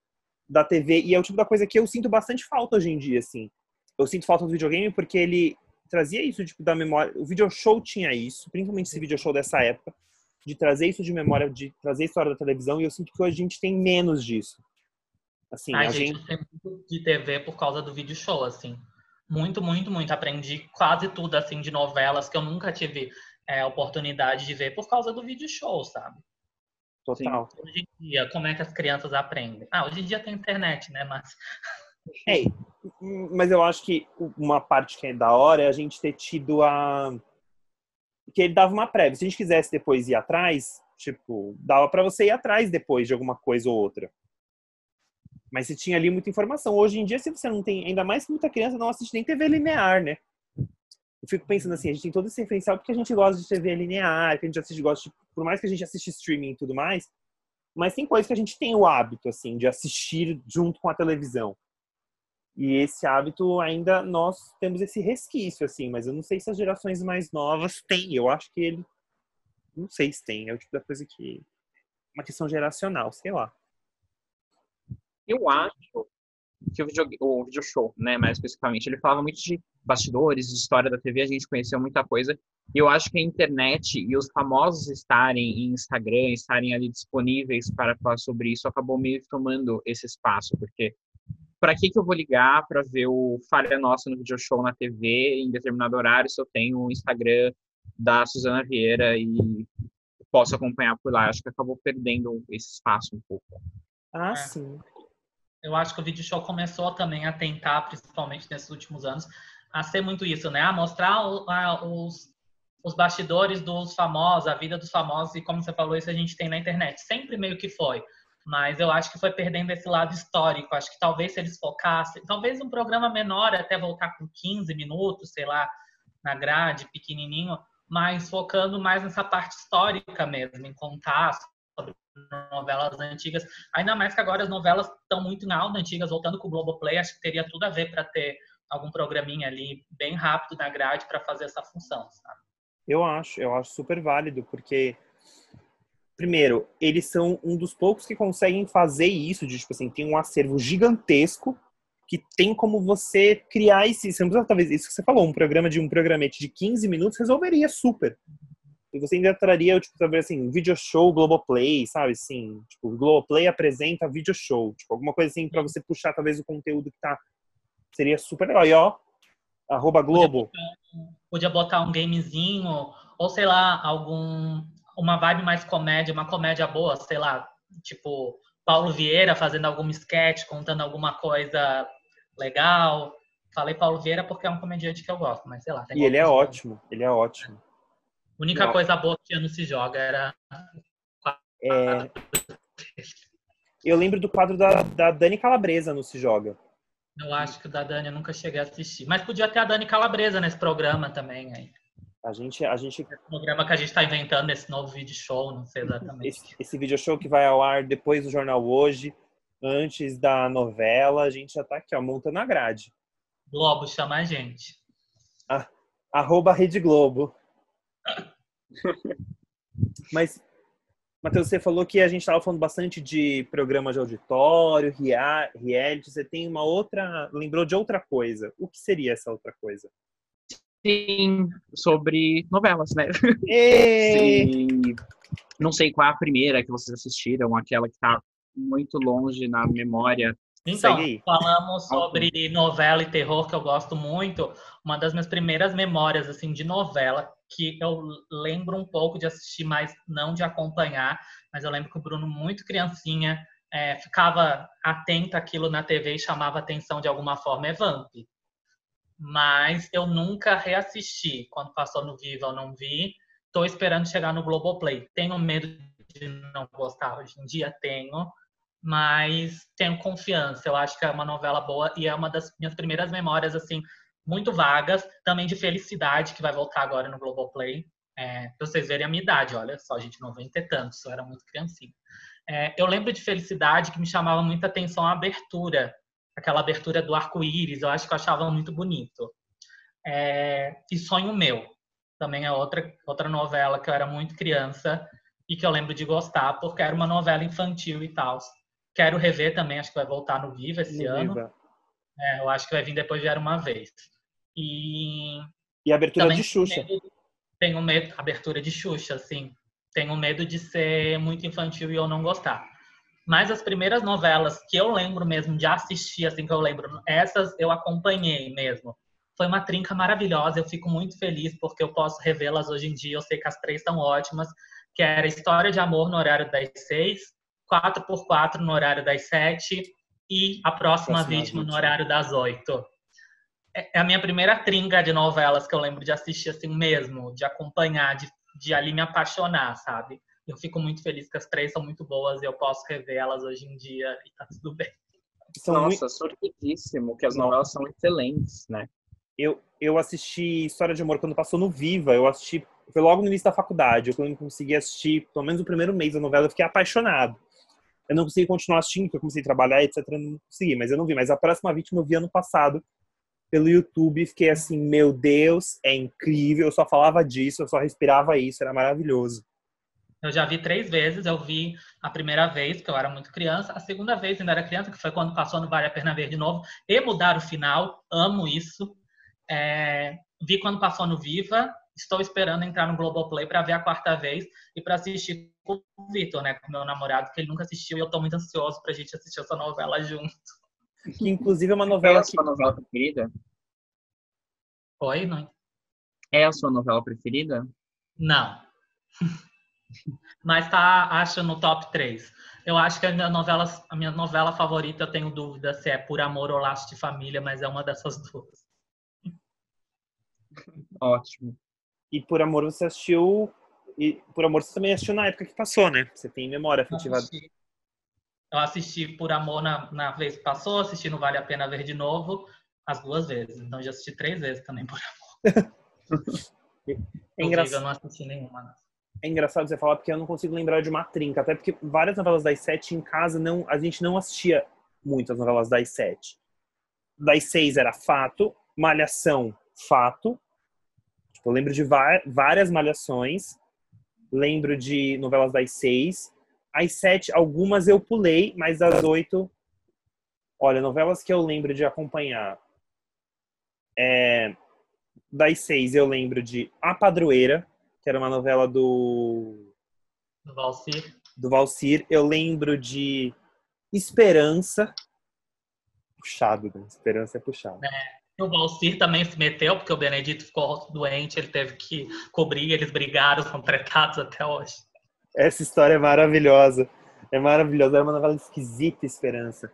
da TV e é o tipo da coisa que eu sinto bastante falta hoje em dia, assim. Eu sinto falta do videogame porque ele trazia isso tipo da memória. O video show tinha isso, principalmente esse video show dessa época, de trazer isso de memória, de trazer a história da televisão e eu sinto que hoje a gente tem menos disso. Assim, Ai, a gente, gente sei muito de TV por causa do vídeo show, assim. Muito, muito, muito. Aprendi quase tudo, assim, de novelas que eu nunca tive é, oportunidade de ver por causa do vídeo show, sabe? total. Hoje em dia, como é que as crianças aprendem? Ah, hoje em dia tem internet, né? Mas (laughs) É, mas eu acho que uma parte que é da hora é a gente ter tido a. Que ele dava uma prévia. Se a gente quisesse depois ir atrás, tipo, dava pra você ir atrás depois de alguma coisa ou outra. Mas você tinha ali muita informação. Hoje em dia, se você não tem. Ainda mais que muita criança não assiste nem TV linear, né? Eu fico pensando assim, a gente tem todo esse referencial porque a gente gosta de TV linear, que a gente assiste, gosta de, por mais que a gente assiste streaming e tudo mais, mas tem coisas que a gente tem o hábito, assim, de assistir junto com a televisão. E esse hábito ainda nós temos esse resquício, assim, mas eu não sei se as gerações mais novas têm. Eu acho que ele. Não sei se tem. É o tipo da coisa que. Uma questão geracional, sei lá. Eu acho que o video, o video show, né, mais especificamente, ele falava muito de bastidores, de história da TV, a gente conheceu muita coisa. E eu acho que a internet e os famosos estarem em Instagram, estarem ali disponíveis para falar sobre isso, acabou meio que tomando esse espaço, porque para que que eu vou ligar para ver o Falha Nossa no video show na TV em determinado horário se eu tenho o Instagram da Suzana Vieira e posso acompanhar por lá? Acho que acabou perdendo esse espaço um pouco. Ah, É. sim. Eu acho que o vídeo show começou também a tentar, principalmente nesses últimos anos, a ser muito isso, né? A mostrar a- os, os bastidores dos famosos, a vida dos famosos, e como você falou, isso a gente tem na internet. Sempre meio que foi. Mas eu acho que foi perdendo esse lado histórico. Acho que talvez se eles focassem, talvez um programa menor, até voltar com 15 minutos, sei lá, na grade, pequenininho, mas focando mais nessa parte histórica mesmo, em contar sobre novelas antigas. Ainda mais que agora as novelas estão muito em alta, antigas, voltando com o Globoplay, acho que teria tudo a ver para ter algum programinha ali bem rápido na grade para fazer essa função, sabe? Eu acho, eu acho super válido, porque, primeiro, eles são um dos poucos que conseguem fazer isso, de, tipo assim, tem um acervo gigantesco que tem como você criar esse, você não precisa, talvez, isso que você falou, um programa de um programete de 15 minutos resolveria super. E você ainda traria, tipo, talvez assim, um video show Globoplay, sabe, assim, tipo, Globoplay apresenta video show, tipo, alguma coisa assim pra você puxar, talvez, o conteúdo que tá, seria super legal. E ó, arroba Globo, Podia botar um gamezinho, ou sei lá, algum uma vibe mais comédia, uma comédia boa, sei lá, tipo Paulo Vieira fazendo algum sketch, contando alguma coisa legal. Falei Paulo Vieira porque é um comediante que eu gosto, mas sei lá. E ele é ótimo, ele é ótimo. A única coisa boa que ano se joga era. É, eu lembro do quadro da, da Dani Calabresa no Se Joga. Eu acho que o da Dani eu nunca cheguei a assistir. Mas podia ter a Dani Calabresa nesse programa também. Aí. A gente, a gente Esse programa que a gente está inventando, esse novo vídeo show, não sei exatamente. esse, esse video show que vai ao ar depois do Jornal Hoje, antes da novela, a gente já tá aqui, ó, montando a grade. Globo chama a gente. Arroba Rede Globo. Mas, Matheus, você falou que a gente estava falando bastante de programa de auditório, rea- reality. Você tem uma outra. Lembrou de outra coisa. O que seria essa outra coisa? Sim, sobre novelas, né? E não sei qual é a primeira que vocês assistiram, aquela que tá muito longe na memória. Então, falamos (laughs) sobre novela e terror, que eu gosto muito. Uma das minhas primeiras memórias, assim, de novela, que eu lembro um pouco de assistir, mas não de acompanhar. Mas eu lembro que o Bruno, muito criancinha, é, ficava atento àquilo na TV e chamava atenção de alguma forma, é Vamp. Mas eu nunca reassisti. Quando passou no Viva, eu não vi. Tô esperando chegar no Globoplay. Tenho medo de não gostar hoje em dia? Tenho mas tenho confiança. Eu acho que é uma novela boa e é uma das minhas primeiras memórias, assim, muito vagas, também de felicidade, que vai voltar agora no Globoplay. É, pra vocês verem a minha idade, olha só, gente, não vem ter tanto, eu era muito criancinha. É, eu lembro de felicidade que me chamava muita atenção a abertura, aquela abertura do arco-íris, eu acho que eu achava muito bonito. É, e Sonho Meu, também é outra, outra novela que eu era muito criança e que eu lembro de gostar, porque era uma novela infantil e tal. Quero rever também, acho que vai voltar no Viva esse No ano. Viva. É, eu acho que vai vir depois de Era Uma Vez. E E a abertura também de Xuxa. tenho medo- Tenho medo, abertura de Xuxa, assim. Tenho medo de ser muito infantil e eu não gostar. Mas as primeiras novelas que eu lembro mesmo de assistir, assim, que eu lembro, essas eu acompanhei mesmo. Foi uma trinca maravilhosa, eu fico muito feliz porque eu posso revê-las hoje em dia, eu sei que as três são ótimas, que era História de Amor no horário das seis, 4x4 no horário das sete e A Próxima, Próxima Vítima, no horário das oito. É é a minha primeira trinca de novelas que eu lembro de assistir assim mesmo, de acompanhar, de, de ali me apaixonar, sabe? Eu fico muito feliz que as três são muito boas e eu posso rever elas hoje em dia e tá tudo bem. São muito- Nossa, surpreendíssimo, que as novelas são excelentes, né? eu, eu assisti História de Amor quando passou no Viva. Eu assisti, foi logo no início da faculdade. Eu consegui assistir, pelo menos o primeiro mês da novela, eu fiquei apaixonado. Eu não consegui continuar assistindo, porque eu comecei a trabalhar, etc. Não consegui, mas eu não vi. Mas a próxima vítima eu vi ano passado pelo YouTube. Fiquei assim, meu Deus, é incrível. Eu só falava disso, eu só respirava isso, era maravilhoso. Eu já vi três vezes. Eu vi a primeira vez, que eu era muito criança. A segunda vez, ainda era criança, que foi quando passou no Vale a Pena Ver de novo. E mudar o final. Amo isso. É, vi quando passou no Viva. Estou esperando entrar no Globoplay para ver a quarta vez e para assistir com o Vitor, né? Com meu namorado, que ele nunca assistiu. E eu tô muito ansioso pra gente assistir essa novela junto. Que inclusive é uma Qual é novela a que. sua novela preferida? Oi? Não? É a sua novela preferida? Não. (laughs) Mas tá, acho, no top 3. Eu acho que a minha novela, a minha novela favorita, eu tenho dúvida se é Por Amor ou Laço de Família, mas é uma dessas duas. (laughs) Ótimo. E por amor você assistiu. E por amor você também assistiu na época que passou, né? Você tem memória Eu afetiva. assisti, eu assisti Por Amor na, na vez que passou, assisti no Vale a Pena Ver de novo, as duas vezes. Então já assisti três vezes também Por Amor. (laughs) É engraçado. Eu não assisti nenhuma. né? É engraçado você falar porque eu não consigo lembrar de uma trinca, até porque várias novelas das sete em casa não, a gente não assistia muitas novelas das sete. Das seis era fato, malhação, fato. Tipo, eu lembro de várias malhações, lembro de novelas das seis. As sete, algumas eu pulei, mas das oito, olha, novelas que eu lembro de acompanhar. É, das seis eu lembro de A Padroeira, que era uma novela do, Do Valcir. do Valcir. Eu lembro de Esperança. Puxado, né? Esperança é puxado. O Valcir também se meteu, porque o Benedito ficou doente, ele teve que cobrir, eles brigaram, são tratados até hoje. Essa história é maravilhosa. É maravilhosa. Era uma novela esquisita, Esperança.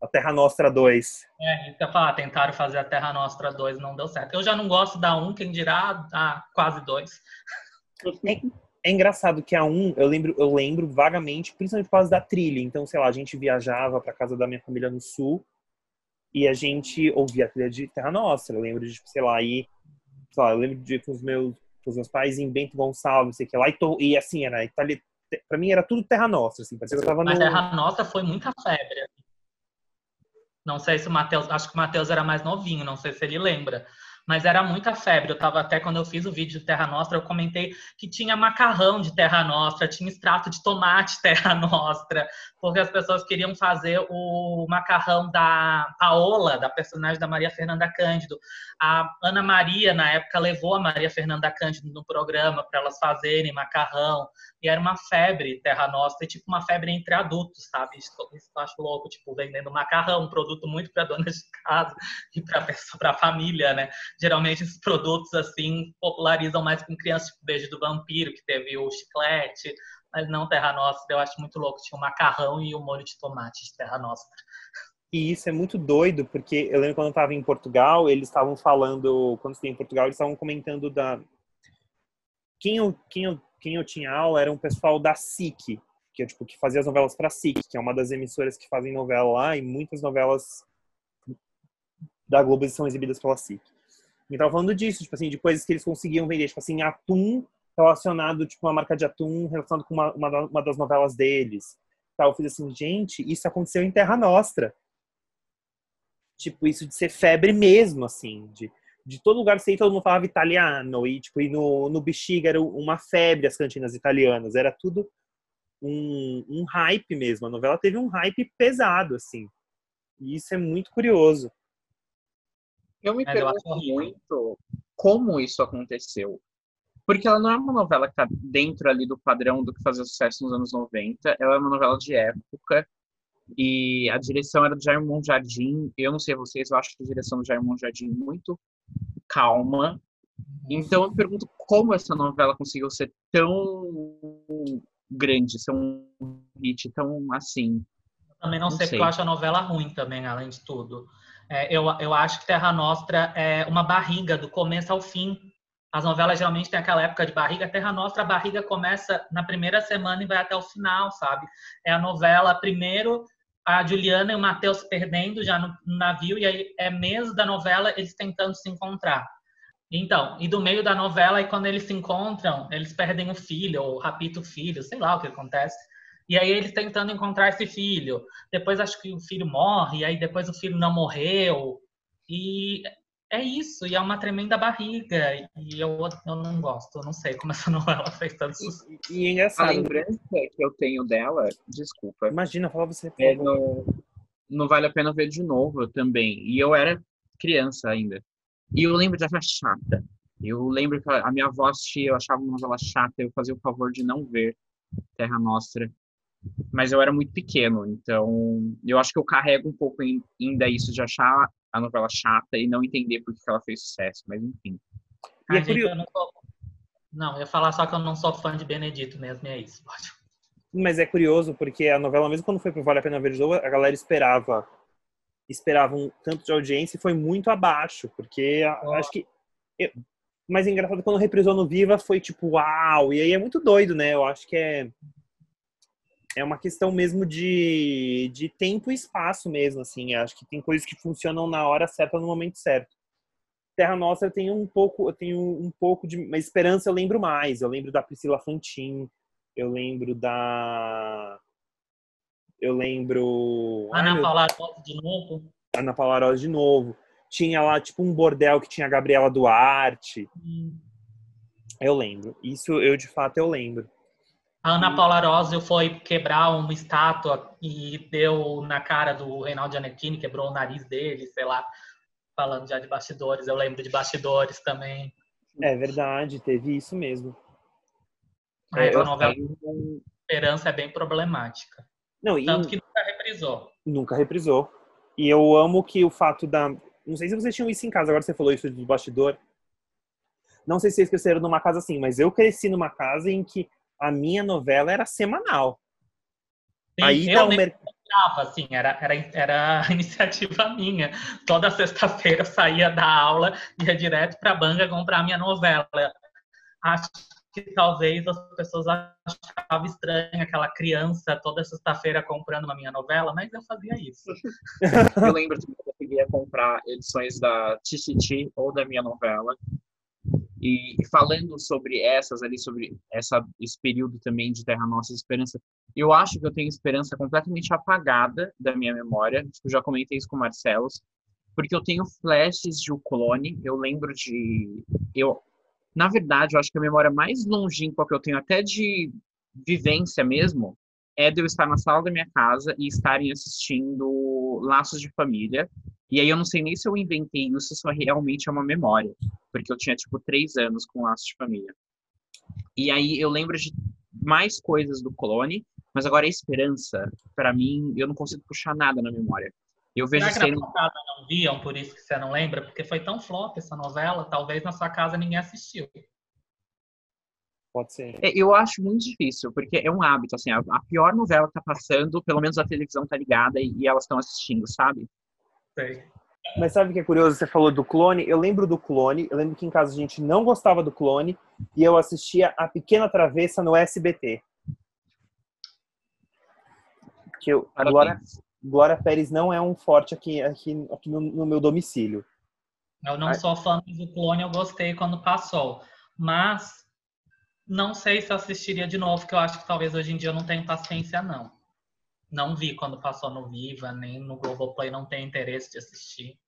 A Terra Nostra 2. É, isso que eu ia falar, tentaram fazer a Terra Nostra 2, não deu certo. Eu já não gosto da 1, quem dirá a quase 2. É engraçado que a 1, eu lembro, eu lembro vagamente, principalmente por causa da trilha. Então, sei lá, a gente viajava pra casa da minha família no sul e a gente ouvia a trilha de Terra Nostra. Eu lembro de, tipo, sei lá, ir, sei lá, eu lembro de ir com os meus, com os meus pais em Bento Gonçalves, não sei o que lá, e, to, e assim, era Itália, pra mim era tudo Terra Nostra, assim, parecia que eu tava no... Mas Terra Nostra foi muita febre. Não sei se o Matheus, acho que o Matheus era mais novinho, não sei se ele lembra. Mas era muita febre. Eu tava até quando eu fiz o vídeo de Terra Nostra, eu comentei que tinha macarrão de Terra Nostra, tinha extrato de tomate Terra (laughs) Nostra, porque as pessoas queriam fazer o macarrão da Paola, da personagem da Maria Fernanda Cândido. A Ana Maria, na época, levou a Maria Fernanda Cândido no programa para elas fazerem macarrão. E era uma febre Terra Nostra, tipo uma febre entre adultos, sabe? Isso, isso eu acho louco, tipo, vendendo macarrão, um produto muito para donas de casa (laughs) e para a família, né? Geralmente esses produtos, assim, popularizam mais com crianças, tipo Beijo do Vampiro, que teve o chiclete, mas não Terra Nostra, eu acho muito louco. Tinha o macarrão e o molho de tomate de Terra Nostra. E isso é muito doido, porque eu lembro quando eu estava em Portugal, eles estavam falando, quando eu estava em Portugal, eles estavam comentando da... Quem eu, quem, eu, quem eu tinha aula era um pessoal da SIC, que, é, tipo, que fazia as novelas para SIC, que é uma das emissoras que fazem novela lá, e muitas novelas da Globo são exibidas pela SIC. E tava falando disso, tipo assim, de coisas que eles conseguiam vender, tipo assim, atum relacionado, tipo, uma marca de atum relacionado com uma, uma, uma das novelas deles. Tal. Eu fiz assim, gente, isso aconteceu em Terra Nostra. Tipo, isso de ser febre mesmo, assim, de, de todo lugar você ia, todo mundo falava italiano, e tipo, e no, no Bexiga era uma febre as cantinas italianas, era tudo um, um hype mesmo, a novela teve um hype pesado, assim, e isso é muito curioso. Eu me eu pergunto muito como isso aconteceu. Porque ela não é uma novela que tá dentro ali do padrão do que fazia sucesso nos anos 90. Ela é uma novela de época. E a direção era do Jair Jardim. Eu não sei vocês, eu acho a direção do Jair Jardim muito calma. Então eu me pergunto como essa novela conseguiu ser tão grande, ser um hit tão assim. Também não, Não sei, sei. porque eu acho a novela ruim também, além de tudo. É, eu, eu acho que Terra Nostra é uma barriga do começo ao fim. As novelas geralmente têm aquela época de barriga. Terra Nostra, a barriga começa na primeira semana e vai até o final, sabe? É a novela, primeiro, a Juliana e o Matheus perdendo já no, navio, e aí é mês da novela eles tentando se encontrar. Então, e do meio da novela, aí quando eles se encontram, eles perdem o filho, ou raptam o filho, sei lá o que acontece. E aí eles tentando encontrar esse filho. Depois acho que o filho morre, aí depois o filho não morreu. E é isso, e é uma tremenda barriga. E eu, eu não gosto, eu não sei como essa (laughs) novela fez tanto sucesso. E, e é A engraçado, lembrança que eu tenho dela, desculpa, imagina, fala você, é no, não vale a pena ver de novo também. E eu era criança ainda. E eu lembro de achar chata. Eu lembro que a minha avó assistia, eu achava uma novela chata, eu fazia o favor de não ver Terra Nostra. Mas eu era muito pequeno, então eu acho que eu carrego um pouco ainda isso de achar a novela chata e não entender por que ela fez sucesso, mas enfim. E é curioso- não, sou... não, eu ia falar só que eu não sou fã de Benedito mesmo, e é isso. Pode. Mas é curioso porque a novela, mesmo quando foi pro Vale a Pena Ver de novo, a galera esperava esperava um tanto de audiência e foi muito abaixo, porque Ó. acho que eu- mas é engraçado quando reprisou no Viva foi tipo uau, e aí é muito doido, né? Eu acho que é é uma questão mesmo de, de tempo e espaço mesmo, assim. Acho que tem coisas que funcionam na hora certa, no momento certo. Terra Nostra eu tenho um pouco, eu tenho um pouco de uma esperança, eu lembro mais. Eu lembro da Priscila Fantin, eu lembro da eu lembro Ai, Ana meu- Paula Afonso de novo. Ana Paula Rosa de novo. Tinha lá tipo um bordel que tinha a Gabriela Duarte. Eu lembro. Isso eu de fato eu lembro. A Ana Paula Rosio foi quebrar uma estátua e deu na cara do Reinaldo Giannettini, quebrou o nariz dele, sei lá. Falando já de bastidores, eu lembro de bastidores também. É verdade, teve isso mesmo. É, essa eu- novela Esperança é bem problemática. Não, e Tanto que nunca reprisou. nunca reprisou. E eu amo que o fato da. Não sei se vocês tinham isso em casa, agora você falou isso do bastidor. Não sei se vocês cresceram numa casa assim, mas eu cresci numa casa em que a minha novela era semanal. Sim, Aí eu tá o lembro mer... comprava, assim, era, era, era (laughs) iniciativa minha. Toda sexta-feira eu saía da aula, ia direto para a banca comprar minha novela. Acho que talvez as pessoas achavam estranho aquela criança toda sexta-feira comprando uma minha novela, mas eu fazia isso. (laughs) Eu lembro que eu conseguia comprar edições da Tititi ou da minha novela. E falando sobre essas ali, sobre essa, esse período também de Terra Nossa Esperança, eu acho que eu tenho esperança completamente apagada da minha memória. Eu já comentei isso com o Marcelo, porque eu tenho flashes de O Clone. Eu lembro de. Eu, na verdade, eu acho que a memória mais longínqua que eu tenho, até de vivência mesmo, é de eu estar na sala da minha casa e estarem assistindo Laços de Família. E aí eu não sei nem se eu inventei isso, se realmente é uma memória. Porque eu tinha, tipo, três anos com Laços de Família. E aí eu lembro de mais coisas do Clone, mas agora a Esperança, para mim, eu não consigo puxar nada na memória. Eu vejo Será que sendo... na sua casa não viam, por isso que você não lembra? Porque foi tão flop essa novela, talvez na sua casa ninguém assistiu. Pode ser. É, Eu acho muito difícil, porque é um hábito, assim, a, a pior novela que tá passando, pelo menos a televisão tá ligada e, e elas estão assistindo, sabe? Sei. Mas sabe o que é curioso? Você falou do clone. Eu lembro do clone. Eu lembro que em casa a gente não gostava do clone e eu assistia a Pequena Travessa no SBT. Que eu, Glória. Glória Pérez não é um forte aqui, aqui, aqui no, no meu domicílio. Eu não Ai. sou fã do clone, eu gostei quando passou. Mas não sei se eu assistiria de novo, porque eu acho que talvez hoje em dia eu não tenho paciência, não. Não vi quando passou no Viva, nem no Globoplay, não tenho interesse de assistir.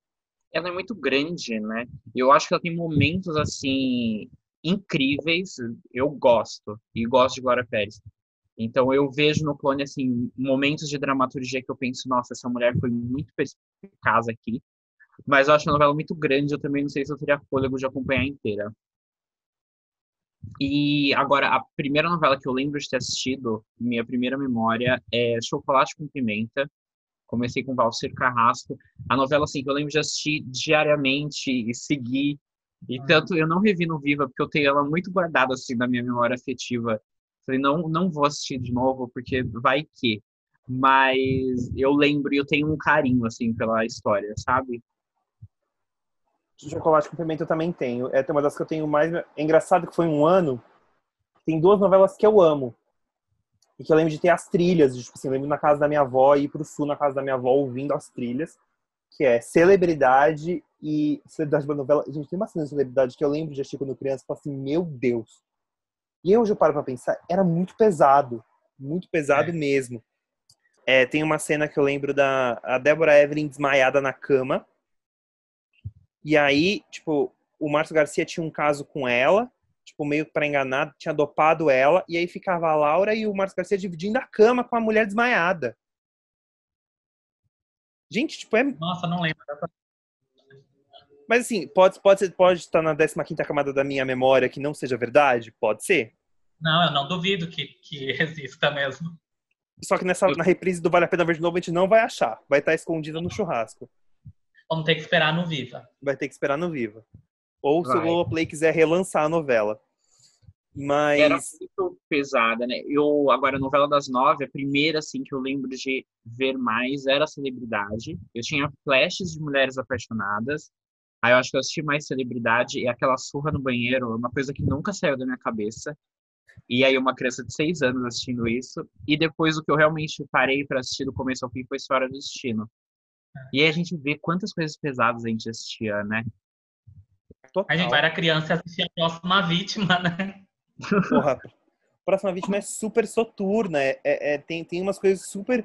Ela é muito grande, né? Eu acho que ela tem momentos, assim, incríveis. Eu gosto. E gosto de Glória Pérez. Então eu vejo no clone, assim, momentos de dramaturgia que eu penso, nossa, essa mulher foi muito perspicaz aqui. Mas eu acho a novela muito grande, eu também não sei se eu teria fôlego de acompanhar inteira. E agora, a primeira novela que eu lembro de ter assistido, minha primeira memória, é Chocolate com Pimenta. Comecei com Valcir Carrasco. A novela, assim, que eu lembro de assistir diariamente e seguir. E Ah. tanto eu não revi no Viva, porque eu tenho ela muito guardada, assim, na minha memória afetiva. Falei, não, não vou assistir de novo, porque vai que. Mas eu lembro e eu tenho um carinho, assim, pela história, sabe? Chocolate com Pimenta eu também tenho. É uma das que eu tenho mais. É engraçado que foi um ano. Tem duas novelas que eu amo. E que eu lembro de ter as trilhas. Tipo assim, eu lembro na casa da minha avó e ir pro sul na casa da minha avó ouvindo as trilhas. Que é Celebridade e. Celebridade da novela. Gente, tem uma cena de celebridade que eu lembro de assistir quando criança e falo assim, meu Deus. E hoje eu paro pra pensar, era muito pesado. Muito pesado É. mesmo. É, tem uma cena que eu lembro da a Débora Evelyn desmaiada na cama. E aí, tipo, o Márcio Garcia tinha um caso com ela, tipo, meio pra enganar, tinha dopado ela, e aí ficava a Laura e o Márcio Garcia dividindo a cama com a mulher desmaiada. Gente, tipo, é. Nossa, não lembro. Mas assim, pode, pode, pode estar na 15 camada da minha memória que não seja verdade? Pode ser. Não, eu não duvido que, que (laughs) exista mesmo. Só que nessa, na reprise do Vale a Pena Ver de Novo, a gente não vai achar. Vai estar escondida no churrasco. Vamos ter que esperar no Viva. Vai ter que esperar no Viva. Ou se o Vai. Globoplay quiser relançar a novela. Mas. Era muito pesada, né? Eu, agora, a novela das nove, a primeira, assim, que eu lembro de ver mais era Celebridade. Eu tinha flashes de mulheres apaixonadas. Aí eu acho que eu assisti mais Celebridade e aquela surra no banheiro, é uma coisa que nunca saiu da minha cabeça. E aí uma criança de seis anos assistindo isso. E depois o que eu realmente parei para assistir do começo ao fim foi História do Destino. E aí a gente vê quantas coisas pesadas a gente assistia, né? Total. A gente era criança e assistia a próxima vítima, né? Porra, Próxima Vítima é super soturna. É, é- é- tem, tem umas coisas super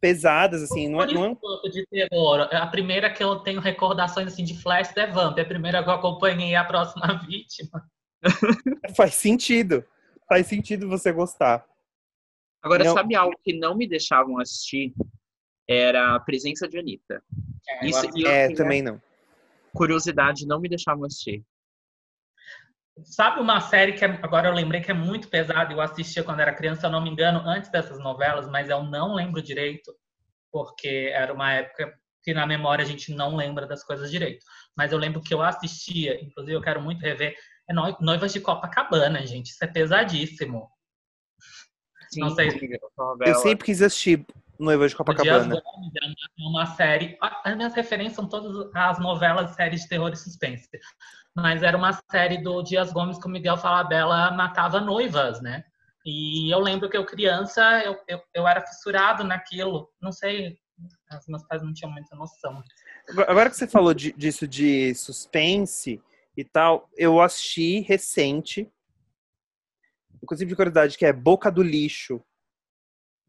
pesadas, assim. Não é, não é de terror. A primeira que eu tenho recordações assim de flash é Vamp. A primeira que eu acompanhei é a próxima (laughs) vítima. Faz sentido. Faz sentido você gostar. Agora, Não. sabe algo que não me deixavam assistir? Era a presença de Anitta. É, eu Isso, assisti- e eu É, também não. curiosidade, não me deixavam assistir. Sabe uma série que é- agora eu lembrei que é muito pesada, eu assistia quando era criança, se eu não me engano, antes dessas novelas, mas eu não lembro direito, porque era uma época que na memória a gente não lembra das coisas direito. Mas eu lembro que eu assistia, inclusive eu quero muito rever, é Noi- Noivas de Copacabana, gente. Isso é pesadíssimo. Não sei. Eu sempre quis assistir. Noiva de O Dias Copacabana. Gomes é uma, uma série. a- As minhas referências são todas as novelas, séries de terror e suspense. Mas era uma série do Dias Gomes que o Miguel Falabella matava noivas, né? E eu lembro que eu criança, eu, eu, eu era fissurado naquilo. Não sei, os meus pais não tinham muita noção. Agora que você falou de- disso de suspense e tal, eu assisti recente, inclusive de curiosidade, que é Boca do Lixo.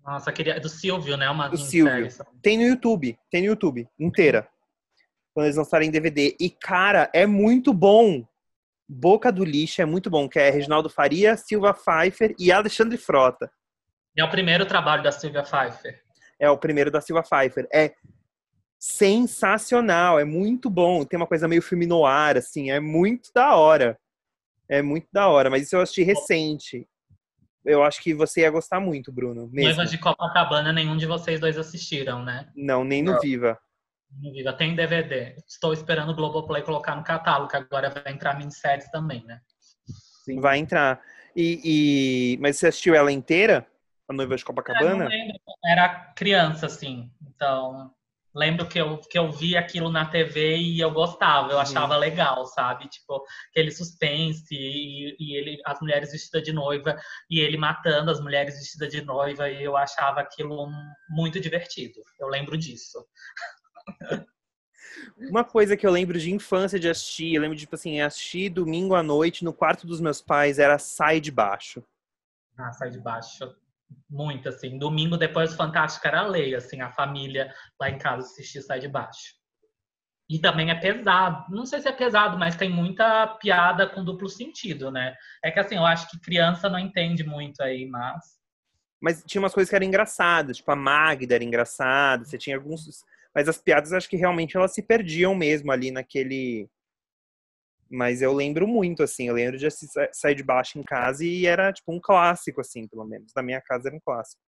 Nossa, queria. é Do Silvio, né? Uma Do minissérie. Tem no YouTube, tem no YouTube, inteira. Quando eles lançarem DVD. E, cara, é muito bom. Boca do Lixo é muito bom, que é Reginaldo Faria, Silva Pfeiffer e Alexandre Frota. É o primeiro trabalho da Silvia Pfeiffer. É o primeiro da Silva Pfeiffer. É sensacional, é muito bom. Tem uma coisa meio filme no ar, assim, é muito da hora. É muito da hora, mas isso eu assisti recente. Eu acho que você ia gostar muito, Bruno. Mesmo. Noivas de Copacabana, nenhum de vocês dois assistiram, né? Não, nem no Não. Viva. No Viva tem DVD. Estou esperando o Globoplay colocar no catálogo, que agora vai entrar minisséries também, né? Vai entrar. E, e- Mas você assistiu ela inteira? A Noiva de Eu não Copacabana? lembro, era criança, assim. Então, lembro que eu, que eu vi aquilo na TV e eu gostava, eu Uhum. achava legal, sabe? Tipo, aquele suspense e, e ele, as mulheres vestidas de noiva e ele matando as mulheres vestidas de noiva e eu achava aquilo muito divertido. Eu lembro disso. (laughs) Uma coisa que eu lembro de infância de assistir, eu lembro de, tipo assim, assistir domingo à noite no quarto dos meus pais, era Sai de Baixo. Ah, sai de baixo. Muito, assim. Domingo depois do Fantástico era lei, assim, a família lá em casa assistir Sai de Baixo. E também é pesado. Não sei se é pesado, mas tem muita piada com duplo sentido, né? É que assim, eu acho que criança não entende muito aí, mas. Mas tinha umas coisas que eram engraçadas, tipo a Magda era engraçada, você tinha alguns. Mas as piadas acho que realmente elas se perdiam mesmo ali naquele. Mas eu lembro muito, assim, eu lembro de sair de baixo em casa e era tipo um clássico, assim, pelo menos. Na minha casa era um clássico.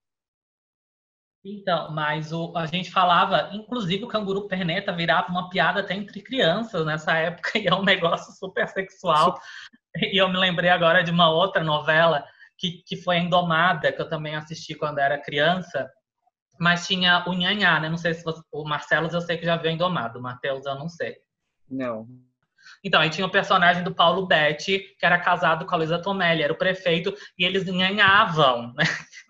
Então, mas o, a gente falava, inclusive o canguru perneta virava uma piada até entre crianças nessa época, (laughs) e é um negócio super sexual. E eu me lembrei agora de uma outra novela que, que foi Endomada, que eu também assisti quando era criança, mas tinha o Nhanhá, né? Não sei se você, o Marcelo eu sei que já viu Endomado, o Matheus eu não sei. Não. Então, aí tinha o personagem do Paulo Betti, que era casado com a Luísa Tomelli, era o prefeito, e eles nhanhavam, né? (laughs)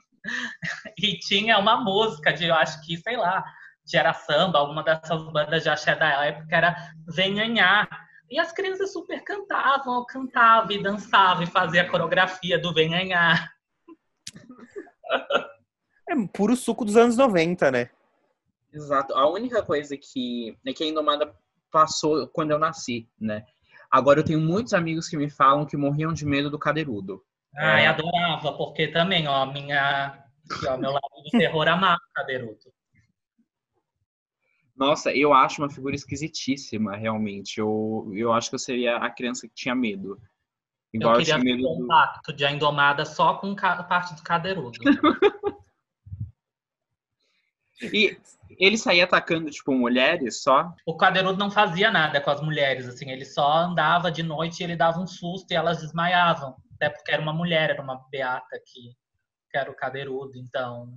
E tinha uma música de, eu acho que, sei lá, de era samba, alguma dessas bandas de axé da época, que era Vem. E as crianças super cantavam, cantavam e dançavam e faziam a coreografia do Vem. (laughs) É puro suco dos anos 90, né? Exato. A única coisa que é que a Indomada passou quando eu nasci, né? Agora eu tenho muitos amigos que me falam que morriam de medo do cadeirudo. Ai, É. adorava, porque também, ó, minha, ó, meu lado de terror amava o Cadeirudo. Nossa, eu acho uma figura esquisitíssima, realmente. Eu, eu acho que eu seria a criança que tinha medo. Igual Eu eu, queria tinha medo um do... pacto de a Indomada só com parte do Cadeirudo. (laughs) E ele saía atacando, tipo, mulheres só? O Cadeirudo não fazia nada com as mulheres, assim, ele só andava de noite e ele dava um susto e elas desmaiavam. Até porque era uma mulher, era uma beata que, que era o Cadeirudo, então.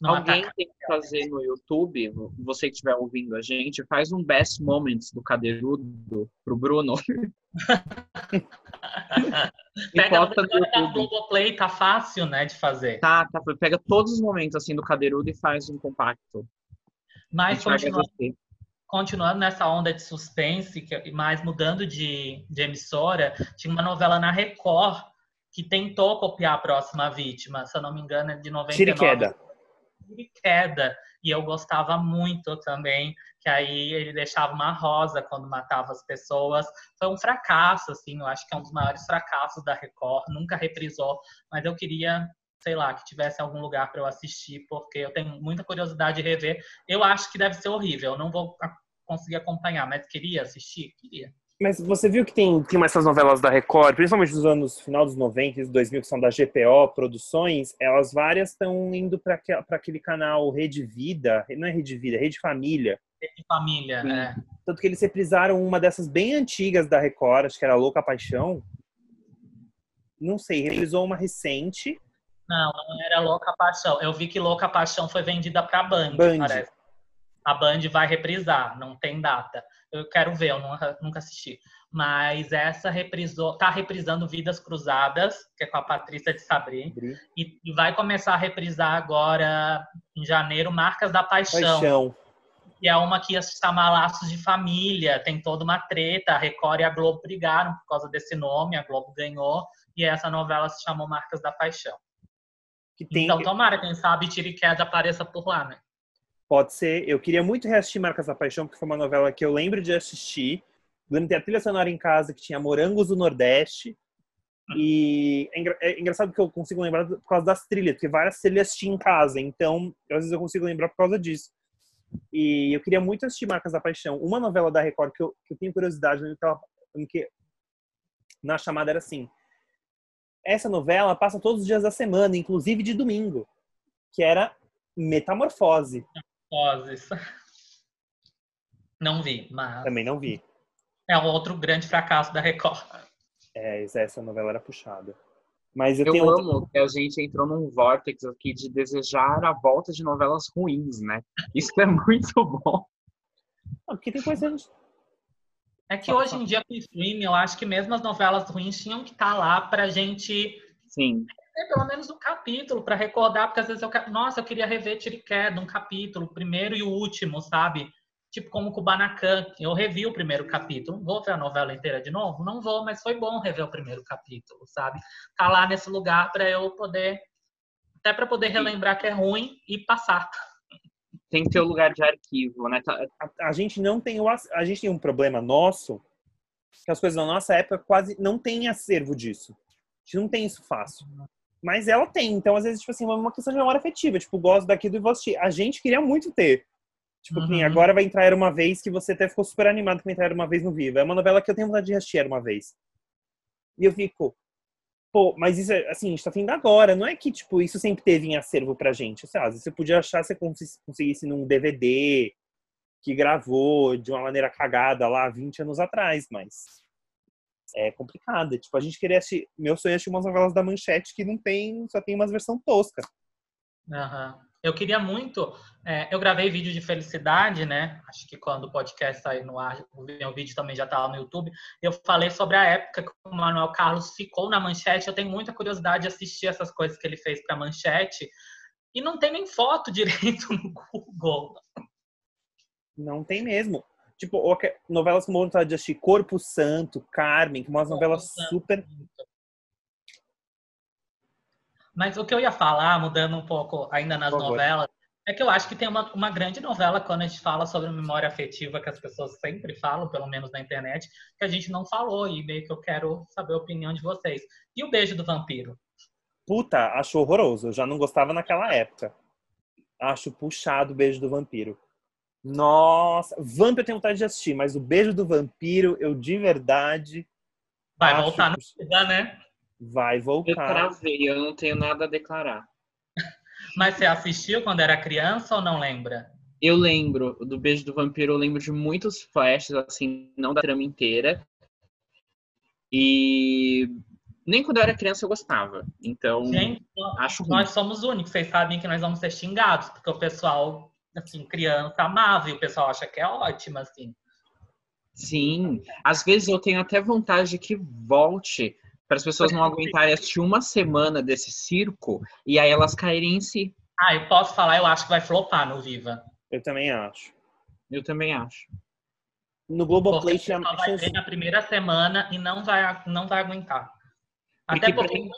Não Alguém tem que fazer no YouTube, você que estiver ouvindo a gente, faz um best moments do cadeirudo pro Bruno. (laughs) Pega posta no agora tá no YouTube. Globoplay, tá fácil, né, de fazer. Tá, tá, pega todos os momentos assim do cadeirudo e faz um compacto. Mas continuando, continuando nessa onda de suspense, mais mudando de, de emissora, tinha uma novela na Record que tentou copiar a próxima vítima, se eu não me engano, é de 99. Tira e queda. Tiro e queda. E eu gostava muito também, que aí ele deixava uma rosa quando matava as pessoas. Foi um fracasso, assim, eu acho que é um dos maiores fracassos da Record, nunca reprisou, mas eu queria, sei lá, que tivesse algum lugar para eu assistir, porque eu tenho muita curiosidade de rever. Eu acho que deve ser horrível, eu não vou conseguir acompanhar, mas queria assistir? Queria. Mas você viu que tem, tem essas novelas da Record, principalmente dos anos final dos 90 e dos 2000, que são da GPO Produções, elas várias estão indo para aquele canal Rede Vida, não é Rede Vida, é Rede Família. De família, Sim. né? Tanto que eles reprisaram uma dessas bem antigas da Record, acho que era Louca Paixão. Não sei, reprisou uma recente. Não, não era Louca Paixão. Eu vi que Louca Paixão foi vendida pra Band, Band. parece. A Band vai reprisar, não tem data. Eu quero ver, eu nunca, nunca assisti. Mas essa reprisou, tá reprisando Vidas Cruzadas, que é com a Patrícia de Sabri. E, e vai começar a reprisar agora, em janeiro, Marcas da Paixão. Paixão. que é uma que ia se chamar Laços de Família, tem toda uma treta, a Record e a Globo brigaram por causa desse nome, a Globo ganhou, e essa novela se chamou Marcas da Paixão. Que tem, Então tomara, quem sabe Tira e Queda apareça por lá, né? Pode ser. Eu queria muito reassistir Marcas da Paixão, porque foi uma novela que eu lembro de assistir. Lembro de ter a trilha sonora em casa que tinha Morangos do Nordeste. E é, engra- é engraçado que eu consigo lembrar por causa das trilhas, porque várias trilhas tinha em casa. Então, às vezes eu consigo lembrar por causa disso. E eu queria muito assistir Marcas da Paixão. Uma novela da Record que eu, que eu tenho curiosidade, que ela- que na chamada era assim. Essa novela passa todos os dias da semana, inclusive de domingo, que era Metamorfose. Vozes. Não vi, mas Também não vi. é um outro grande fracasso da Record. É, essa novela era puxada. Mas eu, Eu outra- amo que a gente entrou num vórtex aqui de desejar a volta de novelas ruins, né? Isso é (laughs) muito bom. Porque tem coisa. É que hoje em dia, com o streaming, eu acho que mesmo as novelas ruins tinham que estar lá pra gente Sim. ter pelo menos um capítulo pra recordar, porque às vezes eu quero. Nossa, eu queria rever Tiriqué um capítulo, o primeiro e o último, sabe? Tipo como Kubanacan, eu revi o primeiro capítulo. Não vou ver a novela inteira de novo? Não vou, mas foi bom rever o primeiro capítulo, sabe? Tá lá nesse lugar pra eu poder. Até pra poder relembrar que é ruim e passar. Tem que ter o lugar de arquivo, né? Tá- A, a gente não tem o a gente tem um problema nosso que as coisas da nossa época quase não tem acervo disso. A gente não tem isso fácil. Mas ela tem, então às vezes tipo assim, é uma questão de memória afetiva, tipo, gosto daquilo e vou assistir. A gente queria muito ter. Tipo, que nem Uhum. agora vai entrar uma vez que você até ficou super animado com entrar Era uma vez no Viva. É uma novela que eu tenho vontade de assistir uma vez. E eu fico, pô, mas isso é assim, a gente tá tendo agora, não é que tipo isso sempre teve em acervo pra gente. Sei lá, você podia achar se você cons- conseguisse num DVD que gravou de uma maneira cagada lá 20 anos atrás, mas é complicado. Tipo, a gente queria assistir, meu sonho é assistir umas novelas da Manchete que não tem, só tem umas versão tosca. Aham. Eu queria muito. é, eu gravei vídeo de felicidade, né? Acho que quando o podcast sair no ar, o meu vídeo também já estava no YouTube. Eu falei sobre a época que o Manuel Carlos ficou na manchete. Eu tenho muita curiosidade de assistir essas coisas que ele fez para manchete. E não tem nem foto (laughs) direito no Google. Não tem mesmo. Tipo, novelas com vontade de assistir Corpo Santo, Carmen, que umas novelas super Mas o que eu ia falar, mudando um pouco ainda nas novelas, é que eu acho que tem uma, uma grande novela quando a gente fala sobre memória afetiva, que as pessoas sempre falam, pelo menos na internet, que a gente não falou, e meio que eu quero saber a opinião de vocês. E o Beijo do Vampiro? Puta, acho horroroso. Eu já não gostava naquela época. Acho puxado o beijo do vampiro. Nossa, Vamp eu tenho vontade de assistir, mas o beijo do vampiro, eu de verdade. Vai voltar no Vida, né? Vai Eu voltar. travei, eu não tenho nada a declarar. (laughs) Mas você assistiu quando era criança ou não lembra? Eu lembro do Beijo do Vampiro, eu lembro de muitos flashes, assim, não da trama inteira. E nem quando eu era criança eu gostava. Então, Gente, acho ruim. nós somos únicos. Vocês sabem que nós vamos ser xingados, porque o pessoal, assim, criança amava e o pessoal acha que é ótimo, assim. Sim, às vezes eu tenho até vontade de que volte para as pessoas não aguentarem assistir uma semana desse circo e aí elas caírem em si. Ah, eu posso falar, eu acho que vai flopar no Viva. Eu também acho. Eu também acho. No Globoplay tinha. pessoal vai ver na primeira semana e não vai, não vai aguentar. Até Porque pra porque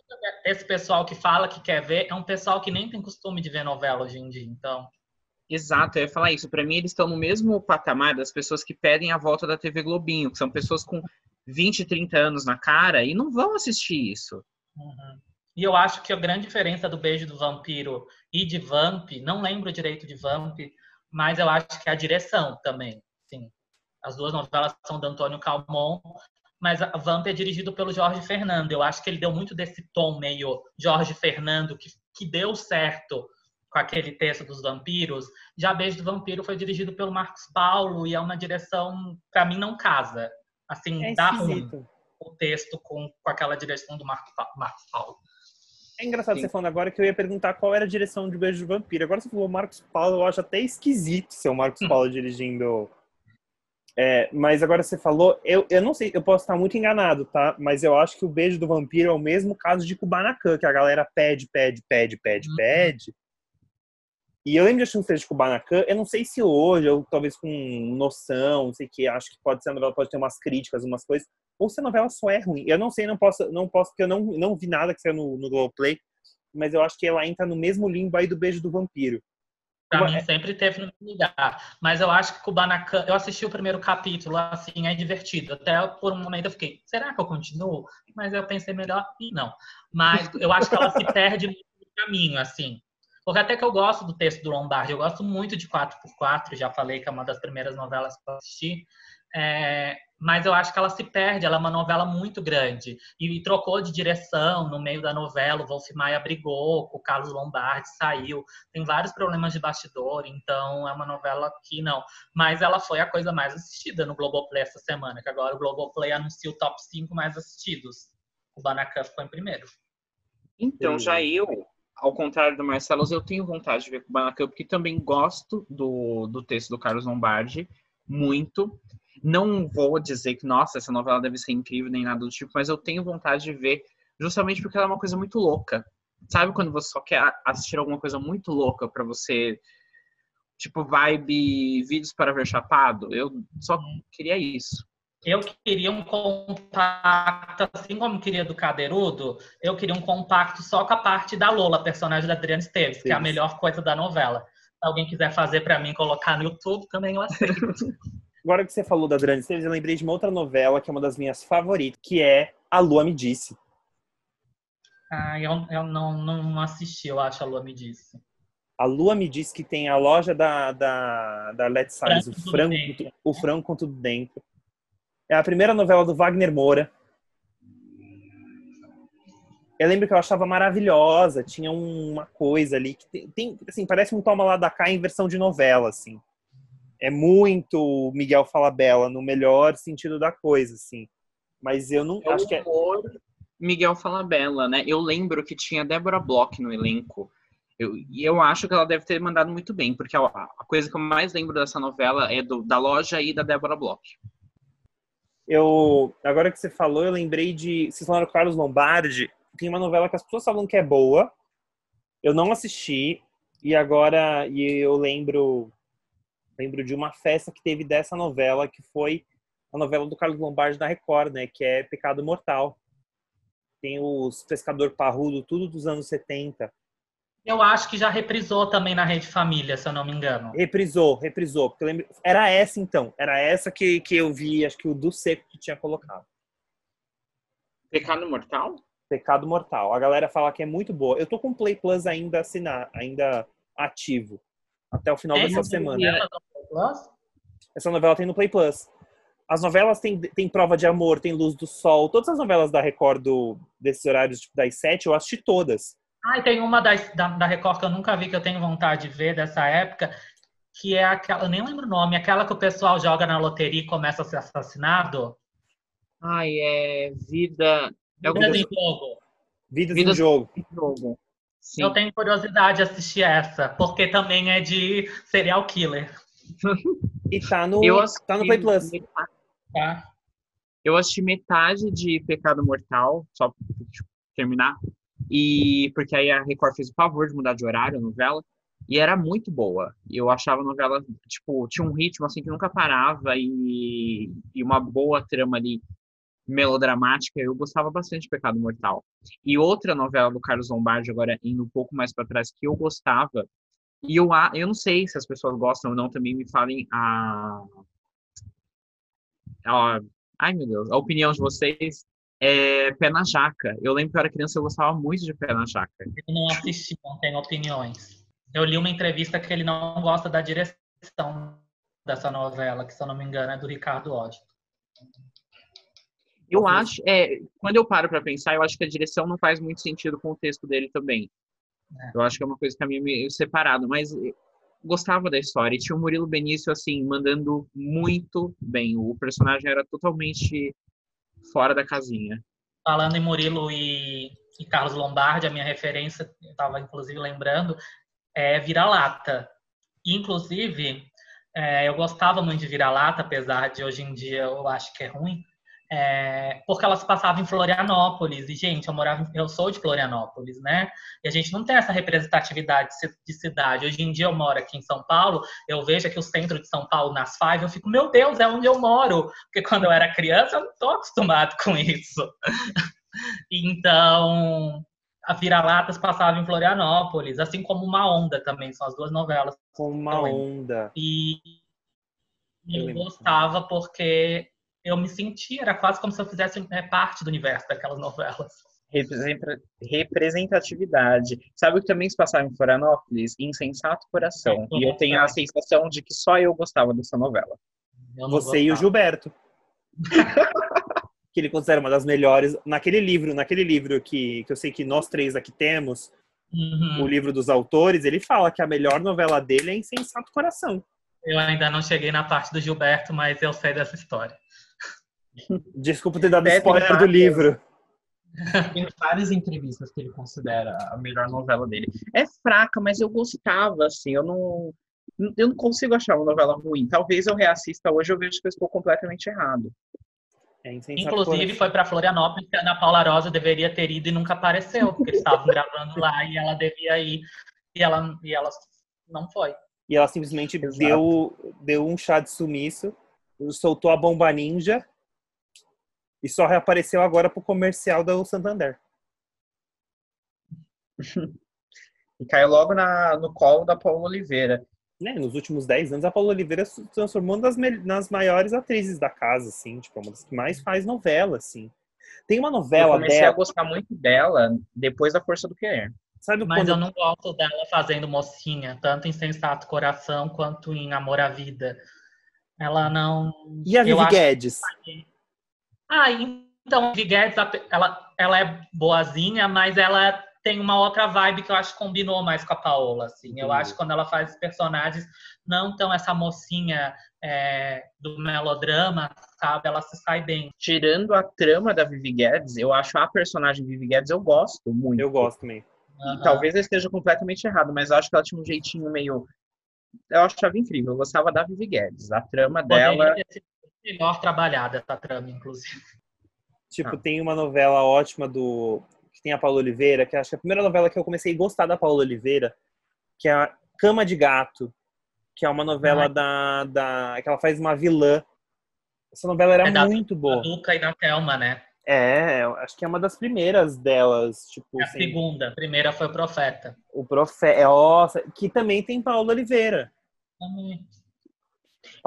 esse pessoal que fala que quer ver é um pessoal que nem tem costume de ver novela hoje em dia. Então, Exato, eu ia falar isso. Para mim, eles estão no mesmo patamar das pessoas que pedem a volta da TV Globinho, que são pessoas com 20, 30 anos na cara e não vão assistir isso. uhum. E eu acho que a grande diferença do Beijo do Vampiro e de Vamp, não lembro direito de Vamp, mas eu acho que é a direção também. Sim. As duas novelas são do Antônio Calmon, mas a Vamp é dirigido pelo Jorge Fernando. Eu acho que ele deu muito desse tom meio Jorge Fernando, que, que deu certo com aquele texto dos vampiros. Já Beijo do Vampiro foi dirigido pelo Marcos Paulo e é uma direção, para mim, não casa. Assim, É dá ruim o texto com, com aquela direção do Marco, Marcos Paulo. É engraçado Sim. você falando agora que eu ia perguntar qual era a direção de Beijo do Vampiro. Agora você falou Marcos Paulo, eu acho até esquisito ser o Marcos Paulo dirigindo. É, mas agora você falou, eu, eu não sei, eu posso estar muito enganado, tá? Mas eu acho que o Beijo do Vampiro é o mesmo caso de Kubanacan, que a galera pede, pede, pede, pede, Uhum. pede. E eu lembro de assistir um trecho de Kubanacan, eu não sei se hoje, ou talvez com noção, não sei o que, acho que pode ser a novela, pode ter umas críticas, umas coisas, ou se a novela só é ruim. Eu não sei, não posso, não posso, porque eu não, não vi nada que saiu no, no Globoplay, mas eu acho que ela entra no mesmo limbo aí do Beijo do Vampiro. Pra mim sempre teve no mesmo lugar. Mas eu acho que Kubanacan, eu assisti o primeiro capítulo, assim, é divertido. Até por um momento eu fiquei, será que eu continuo? Mas eu pensei melhor e não. Mas eu acho que ela se perde muito no caminho, assim. Porque até que eu gosto do texto do Lombardi, eu gosto muito de 4x4, já falei que é uma das primeiras novelas que eu assisti. É, mas eu acho que ela se perde, ela é uma novela muito grande. E, trocou de direção no meio da novela, o Wolf Maia brigou, o Carlos Lombardi saiu tem vários problemas de bastidor, então é uma novela que não. Mas ela foi a coisa mais assistida no Globoplay essa semana, que agora o Globoplay anuncia o top 5 mais assistidos. O Banacan ficou em primeiro. Então, já eu, ao contrário do Marcelo, eu tenho vontade de ver Kubanacan, porque também gosto do, do texto do Carlos Lombardi, muito. Não vou dizer que, nossa, essa novela deve ser incrível, nem nada do tipo, mas eu tenho vontade de ver, justamente porque ela é uma coisa muito louca. Sabe quando você só quer assistir alguma coisa muito louca pra você, tipo, vibe vídeos para ver chapado? Eu só queria isso. Eu queria um compacto, assim como queria do Cadeirudo, eu queria um compacto só com a parte da Lola, personagem da Adriana Esteves, que é a Sim. melhor coisa da novela. Se alguém quiser fazer pra mim colocar no YouTube, também eu aceito. (laughs) Agora que você falou da Adriana Esteves, eu lembrei de uma outra novela que é uma das minhas favoritas, que é A Lua Me Disse. ah, eu, eu não, não assisti, eu acho, a Lua me disse. A Lua Me Disse que tem a loja da, da, da Let's Science, o Frango o frango com tudo dentro. É a primeira novela do Wagner Moura. Eu lembro que eu achava maravilhosa, tinha uma coisa ali que tem, tem, assim, parece um toma lá da cá em versão de novela, assim. É muito Miguel Falabella no melhor sentido da coisa, assim. Mas eu não acho que é, Miguel Falabella, né? Eu lembro que tinha Débora Bloch no elenco. Eu, e eu acho que ela deve ter mandado muito bem, porque a, a coisa que eu mais lembro dessa novela é do, da loja e da Débora Bloch. Eu, agora que você falou, eu lembrei de. Vocês falaram Carlos Lombardi. Tem uma novela que as pessoas falam que é boa. Eu não assisti. E agora e eu lembro lembro de uma festa que teve dessa novela, que foi a novela do Carlos Lombardi da Record, né? Que é Pecado Mortal. Tem os Pescador Parrudo, tudo dos anos 70. Eu acho que já reprisou também na Rede Família, se eu não me engano. Reprisou, reprisou. Porque eu lembro... Era essa então. Era essa que, que eu vi, acho que o do Seco que tinha colocado. Pecado Mortal? Pecado Mortal. A galera fala que é muito boa. Eu tô com o Play Plus ainda assinar, ainda ativo. Até o final Tem dessa semana. novela? Essa novela tem no Play Plus. As novelas tem, tem Prova de Amor, tem Luz do Sol. Todas as novelas da Record do, desses horários tipo, das sete, eu assisti todas. Ah, e tem uma das- da, da Record que eu nunca vi, que eu tenho vontade de ver dessa época, que é aquela, eu nem lembro o nome, aquela que o pessoal joga na loteria e começa a ser assassinado. Ai, é vida. É Vidas alguma em jogo. Vidas, Vidas- em Jogo. jogo. Sim. Eu tenho curiosidade de assistir essa, porque também é de serial killer, (laughs) E tá no, Eu tá no Play Plus. metade- tá? Eu assisti metade de Pecado Mortal, só pra tipo, terminar. E porque aí a Record fez o favor de mudar de horário a novela. E era muito boa. Eu achava a novela, tipo, tinha um ritmo assim que nunca parava e, e uma boa trama ali melodramática. Eu gostava bastante de Pecado Mortal. E outra novela do Carlos Lombardi, agora indo um pouco mais para trás, que eu gostava. E eu, eu não sei se as pessoas gostam ou não, também me falem a. a ai, meu Deus, a opinião de vocês. É Pé na Jaca. Eu lembro que eu era criança eu gostava muito de Pé na Jaca. Eu não assisti, não tenho opiniões. Eu li uma entrevista que ele não gosta da direção dessa novela, que se eu não me engano é do Ricardo Odd. Eu acho, é, quando eu paro pra pensar, eu acho que a direção não faz muito sentido com o texto dele também. É. Eu acho que é uma coisa que é meio separado, mas eu gostava da história. E tinha o Murilo Benício, assim, mandando muito bem. O personagem era totalmente fora da casinha. Falando em Murilo e e Carlos Lombardi, a minha referência, eu estava inclusive lembrando, é Vira-Lata. Inclusive, é, eu gostava muito de Vira-Lata, apesar de hoje em dia eu acho que é ruim, é, porque elas passavam em Florianópolis. E, gente, eu morava, eu sou de Florianópolis, né? E a gente não tem essa representatividade de cidade. Hoje em dia eu moro aqui em São Paulo, eu vejo aqui o centro de São Paulo nas Five, eu fico, meu Deus, é onde eu moro. Porque quando eu era criança, eu não tô acostumado com isso. (laughs) então, a Vira-Latas passava em Florianópolis, assim como Uma Onda também, são as duas novelas. Com uma onda. E Eu eu gostava porque eu me sentia, era quase como se eu fizesse é, parte do universo daquelas novelas. Representa- Representatividade. Sabe o que também se passava em Florianópolis? Insensato Coração. E eu tenho a sensação de que só eu gostava dessa novela. Você e o gostava. Gilberto. (laughs) que ele considera uma das melhores. Naquele livro, naquele livro que, que eu sei que nós três aqui temos, Uhum. o livro dos autores, ele fala que a melhor novela dele é Insensato Coração. Eu ainda não cheguei na parte do Gilberto, mas eu sei dessa história. Desculpa ter dado spoiler do livro. (laughs) Tem várias entrevistas que ele considera a melhor novela dele. É fraca, mas eu gostava, assim. Eu não, eu não consigo achar uma novela ruim. Talvez eu reassista hoje e eu vejo que eu estou completamente errado. É Inclusive, foi para Florianópolis que a Ana Paula Rosa deveria ter ido e nunca apareceu, porque eles estavam (laughs) gravando lá e ela devia ir. E ela, e ela não foi. E ela simplesmente Exato. deu, deu um chá de sumiço, soltou a bomba ninja e só reapareceu agora pro comercial do Santander. (laughs) E caiu logo na, no colo da Paula Oliveira. Né, nos últimos 10 anos, a Paula Oliveira se transformou uma das me- nas maiores atrizes da casa, assim, tipo, uma das que mais faz novela, assim. Tem uma Eu novela comecei a dela, gostar muito dela depois da Força do Querer. sabe Mas quando eu não gosto dela fazendo mocinha, tanto em Sensato Coração quanto em Amor à Vida. Ela não. E a eu Vivi acho- Guedes? Ah, então, a Vivi Guedes, ela, ela é boazinha, mas ela tem uma outra vibe que eu acho que combinou mais com a Paola, assim. Eu Entendi. acho que quando ela faz personagens, não tão essa mocinha é, do melodrama, sabe? Ela se sai bem. Tirando a trama da Vivi Guedes, eu acho a personagem Vivi Guedes, eu gosto muito. Eu gosto também. E Aham. talvez eu esteja completamente errado, mas eu acho que ela tinha um jeitinho meio. Eu achava incrível. Eu gostava da Vivi Guedes. A trama dela. Poderia ter sido melhor trabalhada essa trama, inclusive. Tipo, Ah. tem uma novela ótima do. que tem a Paula Oliveira, que acho que é a primeira novela que eu comecei a gostar da Paula Oliveira, que é a Cama de Gato, que é uma novela Ai. da, da. que ela faz uma vilã. Essa novela era É da- muito Da boa. Duca e da Thelma, né? É, eu acho que é uma das primeiras delas, tipo, É a assim, segunda. A primeira foi o Profeta. o Profeta. Nossa, que também tem Paula Oliveira.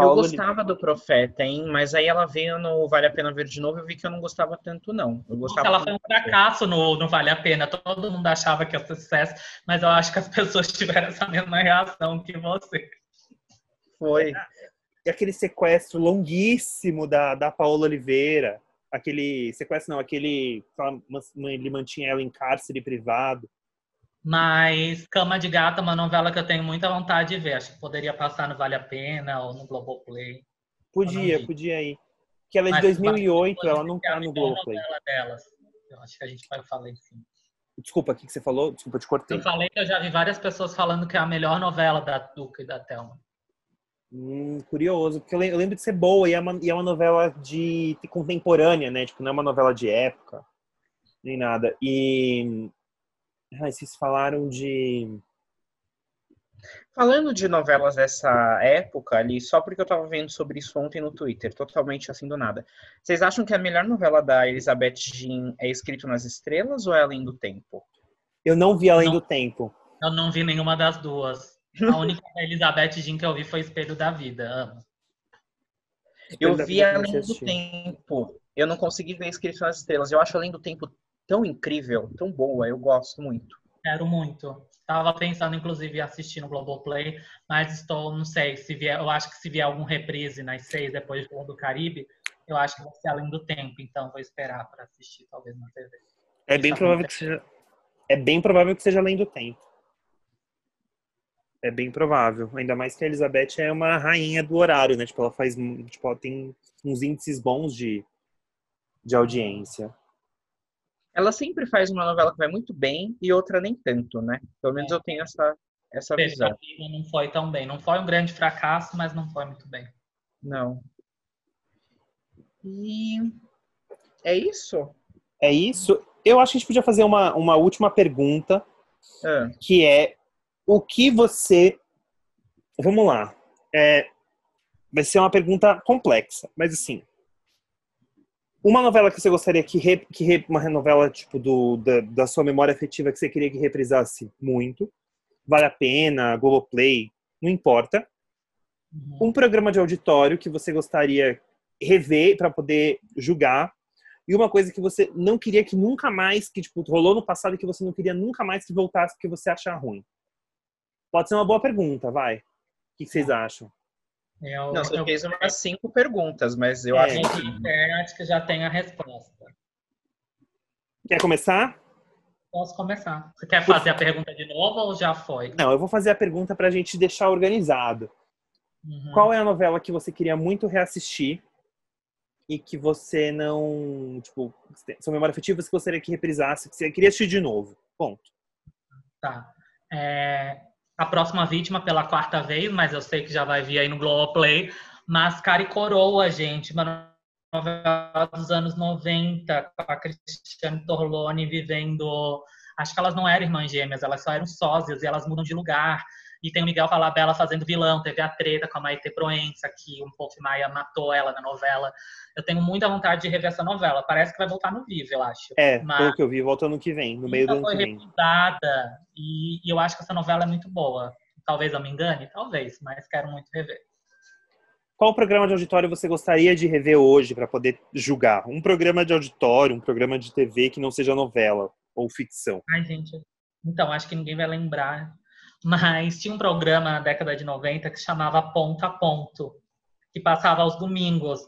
Hum, Eu gostava do Profeta, hein? Mas aí ela veio no Vale a Pena Ver de Novo e eu vi que eu não gostava tanto, não. Eu Nossa, gostava. ela foi um fracasso no, no Vale a Pena. Todo mundo achava que ia ser sucesso, mas eu acho que as (laughs) pessoas tiveram essa mesma reação que você. Foi. E aquele sequestro longuíssimo da, da Paola Oliveira. Aquele sequestro, não, aquele. Ele mantinha ela em cárcere privado. Mas Cama de Gata é uma novela que eu tenho muita vontade de ver. Acho que poderia passar no Vale a Pena ou no Globoplay. Podia, podia ir. Que ela é de Mas 2008, ela não é tá no melhor Globoplay. delas. Eu acho que a gente vai falar sim. Desculpa, o que você falou? Desculpa, te cortei. Eu falei que eu já vi várias pessoas falando que é a melhor novela da Duca e da Thelma. Hum, curioso, porque eu lembro de ser boa e é uma, e é uma novela de de contemporânea, né? Tipo, não é uma novela de época, nem nada. E. Ai, vocês falaram de. Falando de novelas dessa época ali, só porque eu tava vendo sobre isso ontem no Twitter, totalmente assim do nada. Vocês acham que a melhor novela da Elizabeth Jean é Escrito nas Estrelas ou é Além do Tempo? Eu não vi Além Não. do Tempo. Eu não vi nenhuma das duas. A única da Elizabeth Jean que eu vi foi Espelho da Vida. Amo. Eu vi Além do. Tempo. Eu não consegui ver Escrito nas Estrelas. Eu acho Além do Tempo tão incrível, tão boa, eu gosto muito. Quero muito. Tava pensando, inclusive, em assistir no Globoplay, mas estou, não sei, se vier, eu acho que se vier algum reprise nas seis depois do do Caribe, eu acho que vai ser além do tempo, então vou esperar para assistir, talvez na TV. É bem Isso provável que seja. É bem provável que seja Além do Tempo. É bem provável. Ainda mais que a Elizabeth é uma rainha do horário, né? Tipo, ela faz. Tipo, ela tem uns índices bons de, de audiência. Ela sempre faz uma novela que vai muito bem e outra nem tanto, né? Pelo menos É. eu tenho essa, essa visão. Perspectiva não foi tão bem. Não foi um grande fracasso, mas não foi muito bem. Não. E é isso? É isso. Eu acho que a gente podia fazer uma, uma última pergunta, Ah, que é o que você. Vamos lá. É, vai ser uma pergunta complexa, mas assim. Uma novela que você gostaria que, re, que re, uma novela tipo do, da, da sua memória afetiva que você queria que reprisasse muito, vale a pena, Globoplay, não importa. Uhum. Um programa de auditório que você gostaria rever para poder julgar e uma coisa que você não queria que nunca mais, que tipo, rolou no passado e que você não queria nunca mais que voltasse porque você achar ruim. Pode ser uma boa pergunta, vai. O que vocês acham? Eu, não, você eu, fez umas cinco perguntas, mas eu É. acho eu que acho que já tem a resposta. Quer começar? Posso começar. Você quer fazer a pergunta de novo ou já foi? Não, eu vou fazer a pergunta pra gente deixar organizado. Uhum. Qual é a novela que você queria muito reassistir e que você não, tipo, sua memória afetiva você gostaria que reprisasse, que você queria assistir de novo? Ponto. Tá. É, a próxima vítima pela quarta vez, mas eu sei que já vai vir aí no Globoplay. Máscara e Coroa, gente. Uma novela dos anos 90, com a Cristiane Torlone vivendo. Acho que elas não eram irmãs gêmeas, elas só eram sósias e elas mudam de lugar. E tem o Miguel Falabella fazendo vilão, teve a treta com a Maite Proença, que o Wolf Maia matou ela na novela. Eu tenho muita vontade de rever essa novela. Parece que vai voltar no Vivo, eu acho. É, Mas- pelo que eu vi, volta ano que vem, no meio do nunca ano que vem. e, e eu acho que essa novela é muito boa. Talvez eu me engane, talvez, mas quero muito rever. Qual programa de auditório você gostaria de rever hoje para poder julgar? Um programa de auditório, um programa de TV que não seja novela ou ficção. Ai, gente. Então, acho que ninguém vai lembrar. Mas tinha um programa na década de 90 que chamava Ponto a Ponto, que passava aos domingos.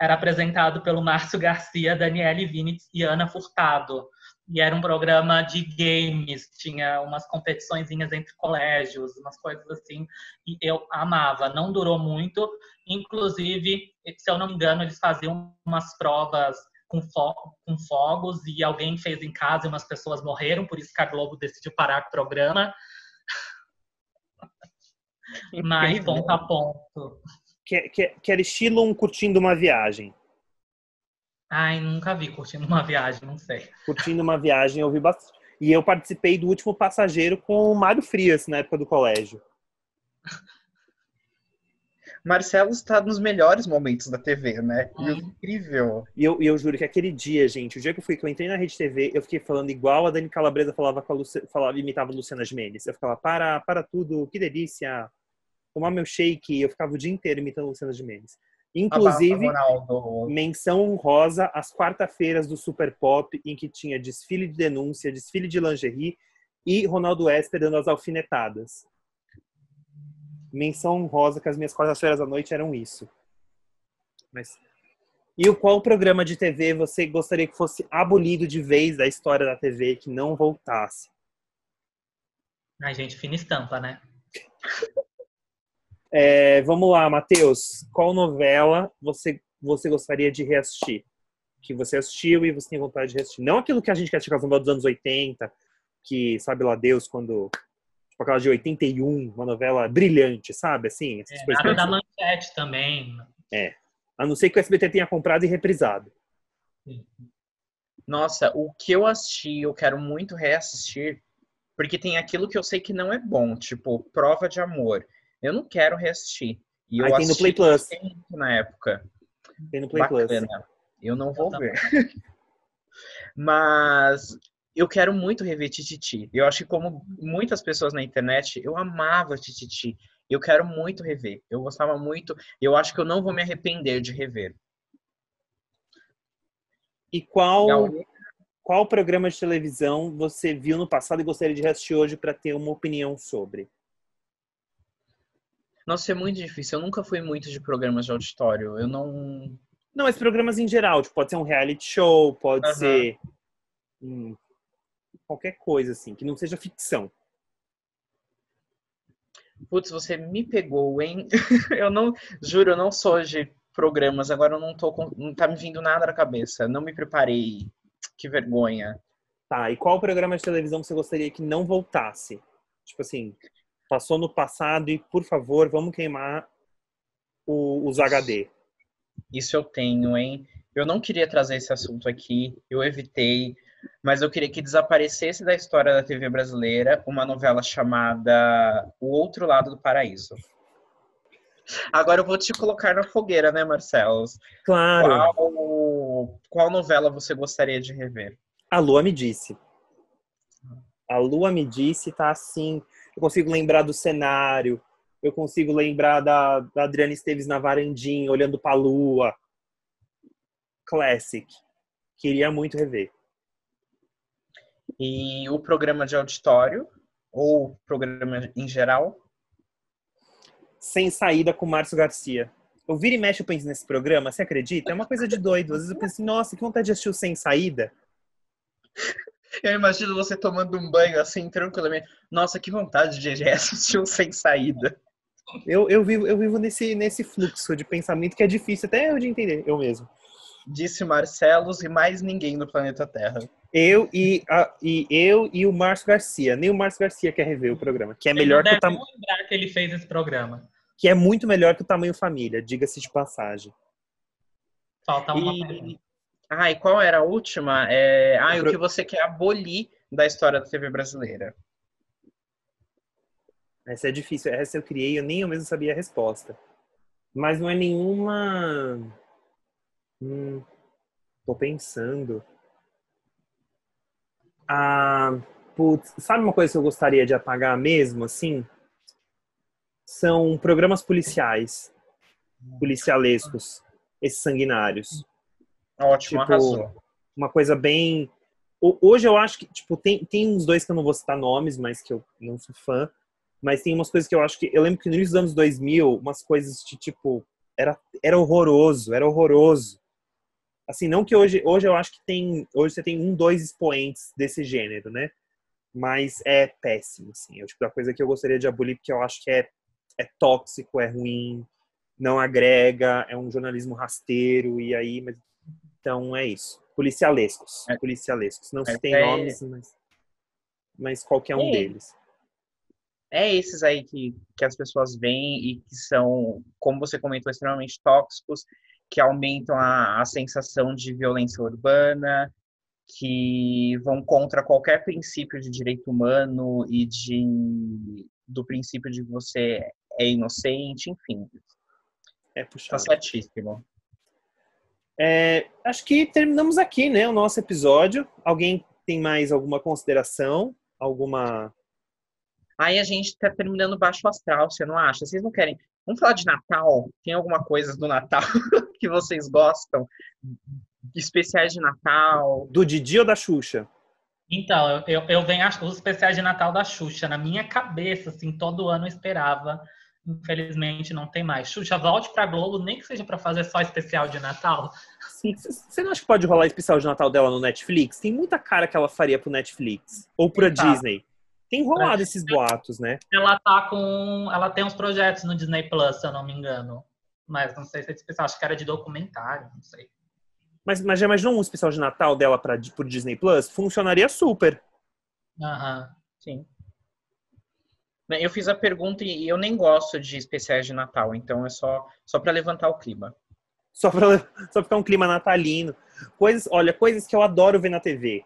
Era apresentado pelo Márcio Garcia, Daniele Vinitz e Ana Furtado. E era um programa de games, tinha umas competiçõezinhas entre colégios, umas coisas assim. E eu amava. Não durou muito. Inclusive, se eu não me engano, eles faziam umas provas com, fo com fogos e alguém fez em casa e umas pessoas morreram, por isso que a Globo decidiu parar o programa. (laughs) Mas Incrível. ponto a ponto. Que, que, que era estilo um curtindo uma viagem. Ai, nunca vi curtindo uma viagem, não sei. Curtindo uma viagem, eu vi bastante. E eu participei do último passageiro com o Mário Frias, na época do colégio. (laughs) Marcelo está nos melhores momentos da TV, né? Hum. incrível. E eu, e eu juro que aquele dia, gente, o dia que eu fui, que eu entrei na Rede TV, eu fiquei falando igual a Dani Calabresa falava com a Luci, falava, imitava a Luciana Gimenez. Eu ficava, para, para tudo, que delícia. Tomar meu shake, eu ficava o dia inteiro imitando Luciana Gimenez. Inclusive, menção honrosa às quarta-feiras do Super Pop, em que tinha desfile de denúncia, desfile de lingerie e Ronaldo Esper dando as alfinetadas. Menção honrosa que as minhas quartas-feiras à noite eram isso. Mas... E o qual programa de TV você gostaria que fosse abolido de vez da história da TV, que não voltasse? Ai, gente, fina estampa, né? (laughs) É, vamos lá, Matheus. Qual novela você, você gostaria de reassistir? Que você assistiu e você tem vontade de reassistir. Não aquilo que a gente quer assistir novelas dos anos 80, que sabe lá Deus quando. Tipo aquela de 81, uma novela brilhante, sabe? Assim, essas É, coisas. nada da manchete também. A não ser que o SBT tenha comprado e reprisado. Nossa, o que eu assisti, eu quero muito reassistir, porque tem aquilo que eu sei que não é bom, tipo, Prova de Amor. Eu não quero reassistir. E eu Aí tem no Play Plus. na época. Tem no Play Plus. Bacana. Eu não vou ver. (laughs) Mas eu quero muito rever Tititi. Eu acho que como muitas pessoas na internet, eu amava Tititi. Eu quero muito rever. Eu gostava muito. Eu acho que eu não vou me arrepender de rever. E qual, qual programa de televisão você viu no passado e gostaria de reassistir hoje para ter uma opinião sobre? Nossa, é muito difícil. Eu nunca fui muito de programas de auditório. Eu não. Não, mas programas em geral, tipo, pode ser um reality show, pode ser hum, qualquer coisa assim, que não seja ficção. Putz, você me pegou, hein? (laughs) Eu não. Juro, eu não sou de programas. Agora eu não tô com. Não tá me vindo nada na cabeça. Não me preparei. Que vergonha. Tá, e qual programa de televisão você gostaria que não voltasse? Tipo assim, passou no passado e, por favor, vamos queimar o- os HD. Isso eu tenho, hein? Eu não queria trazer esse assunto aqui, eu evitei, mas eu queria que desaparecesse da história da TV brasileira uma novela chamada O Outro Lado do Paraíso. Agora eu vou te colocar na fogueira, né, Marcelo? Claro, Qual, qual novela você gostaria de rever? a Lua me disse. A Lua me disse, tá assim. Eu consigo lembrar do cenário, eu consigo lembrar da, da Adriana Esteves na varandinha, olhando pra Lua. Classic. Queria muito rever. E o programa de auditório, ou programa em geral? Sem saída com o Márcio Garcia. Eu viro e mexo, eu penso nesse programa, você acredita? É uma coisa de doido. Às vezes eu penso assim, nossa, que vontade de assistir o Sem Saída. Eu imagino você tomando um banho assim, tranquilamente. Nossa, que vontade de assistir um sem saída. Eu, eu vivo, eu vivo nesse, nesse fluxo de pensamento que é difícil até eu de entender, eu mesmo. Disse Marcelos e mais ninguém no planeta Terra. Eu e, a, e eu e o Márcio Garcia. Nem o Márcio Garcia quer rever o programa, que é Ele melhor que o deve tam... lembrar que ele fez esse programa. que é muito melhor que o tamanho família, diga-se de passagem. Falta uma E... Ah, e qual era a última? É... Ah, O que você quer abolir da história da TV brasileira? Essa é difícil, essa eu criei, eu nem eu mesmo sabia a resposta. Mas não é nenhuma. Hum, tô pensando. Ah, putz, sabe uma coisa que eu gostaria de apagar mesmo, assim? São programas policiais, policialescos, esses sanguinários. Ótimo, Tipo, arrasou. uma coisa bem. Ho- Hoje eu acho que, tipo, tem, tem uns dois que eu não vou citar nomes, mas que eu não sou fã. Mas tem umas coisas que eu acho que. Eu lembro que no início dos anos 2000, umas coisas de tipo. Era, era horroroso, era horroroso. Assim, não que hoje. Hoje eu acho que tem. Hoje você tem um, dois expoentes desse gênero, né? Mas é péssimo, assim. É o tipo da coisa que eu gostaria de abolir, porque eu acho que é, é tóxico, é ruim, não agrega, é um jornalismo rasteiro, e aí. Mas, então é isso. Policialescos. É. Policialescos. Não se tem é- nomes, mas, mas qualquer um É. deles. É esses aí que, que as pessoas veem e que são, como você comentou, extremamente tóxicos, que aumentam a, a sensação de violência urbana, que vão contra qualquer princípio de direito humano e de do princípio de que você é inocente, enfim, É tá puxado. certíssimo. É, acho que terminamos aqui, né? O nosso episódio. Alguém tem mais alguma consideração? Alguma. Aí a gente tá terminando baixo astral, você não acha? Vocês não querem? Vamos falar de Natal? Tem alguma coisa do Natal (laughs) que vocês gostam? Especiais de Natal? Do Didi ou da Xuxa? Então, eu, eu, eu venho os especiais de Natal da Xuxa. Na minha cabeça, assim, todo ano eu esperava. Infelizmente não tem mais. Xuxa, volte pra Globo, nem que seja pra fazer só especial de Natal. Sim, Você não acha que pode rolar especial de Natal dela no Netflix? Tem muita cara que ela faria pro Netflix. Ou pra Exato. Disney. Tem rolado esses boatos, né? Ela tá com. Ela tem uns projetos no Disney Plus, se eu não me engano. Mas não sei se é especial, acho que era de documentário, não sei. Mas, mas já imaginou um especial de Natal dela pra, pro Disney Plus? Funcionaria super. Aham. Sim. Bem, Eu fiz a pergunta e eu nem gosto de especiais de Natal, então é só, só para levantar o clima. Só pra, só ficar um clima natalino. Coisas, olha, coisas que eu adoro ver na TV.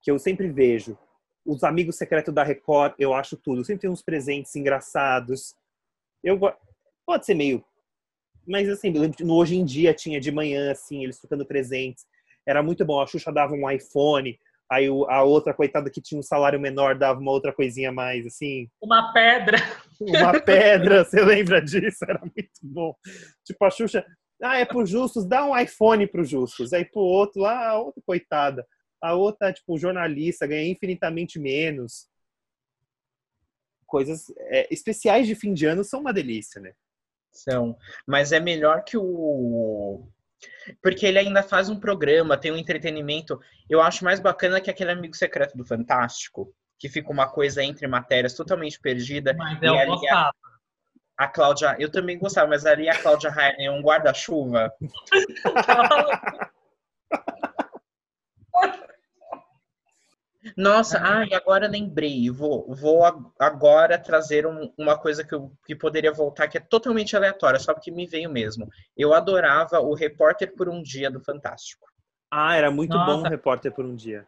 Que eu sempre vejo. Os amigos secretos da Record, eu acho tudo. Sempre tem uns presentes engraçados. Eu Pode ser meio. Mas assim, no Hoje em Dia tinha de manhã, assim, eles trocando presentes. Era muito bom. A Xuxa dava um iPhone. Aí a outra, coitada, que tinha um salário menor, dava uma outra coisinha a mais, assim. Uma pedra. Uma (laughs) pedra, você lembra disso? Era muito bom. Tipo, a Xuxa, ah, é pro Justus, dá um iPhone pro Justus. Aí pro outro, lá, a outra, coitada. A outra, tipo, jornalista, ganha infinitamente menos. Coisas é, especiais de fim de ano são uma delícia, né? São, mas é melhor que o porque ele ainda faz um programa, tem um entretenimento. Eu acho mais bacana que aquele amigo secreto do Fantástico, que fica uma coisa entre matérias totalmente perdida. Mas E eu ali gostava. A Cláudia, eu também gostava, mas ali a Cláudia Rainer é um guarda-chuva. (laughs) Nossa, ah, e agora lembrei. Vou, vou ag- agora trazer um- uma coisa que, eu, que poderia voltar, que é totalmente aleatória, só porque me veio mesmo. Eu adorava o Repórter por um Dia do Fantástico. Ah, era muito bom Nossa. o repórter por um dia.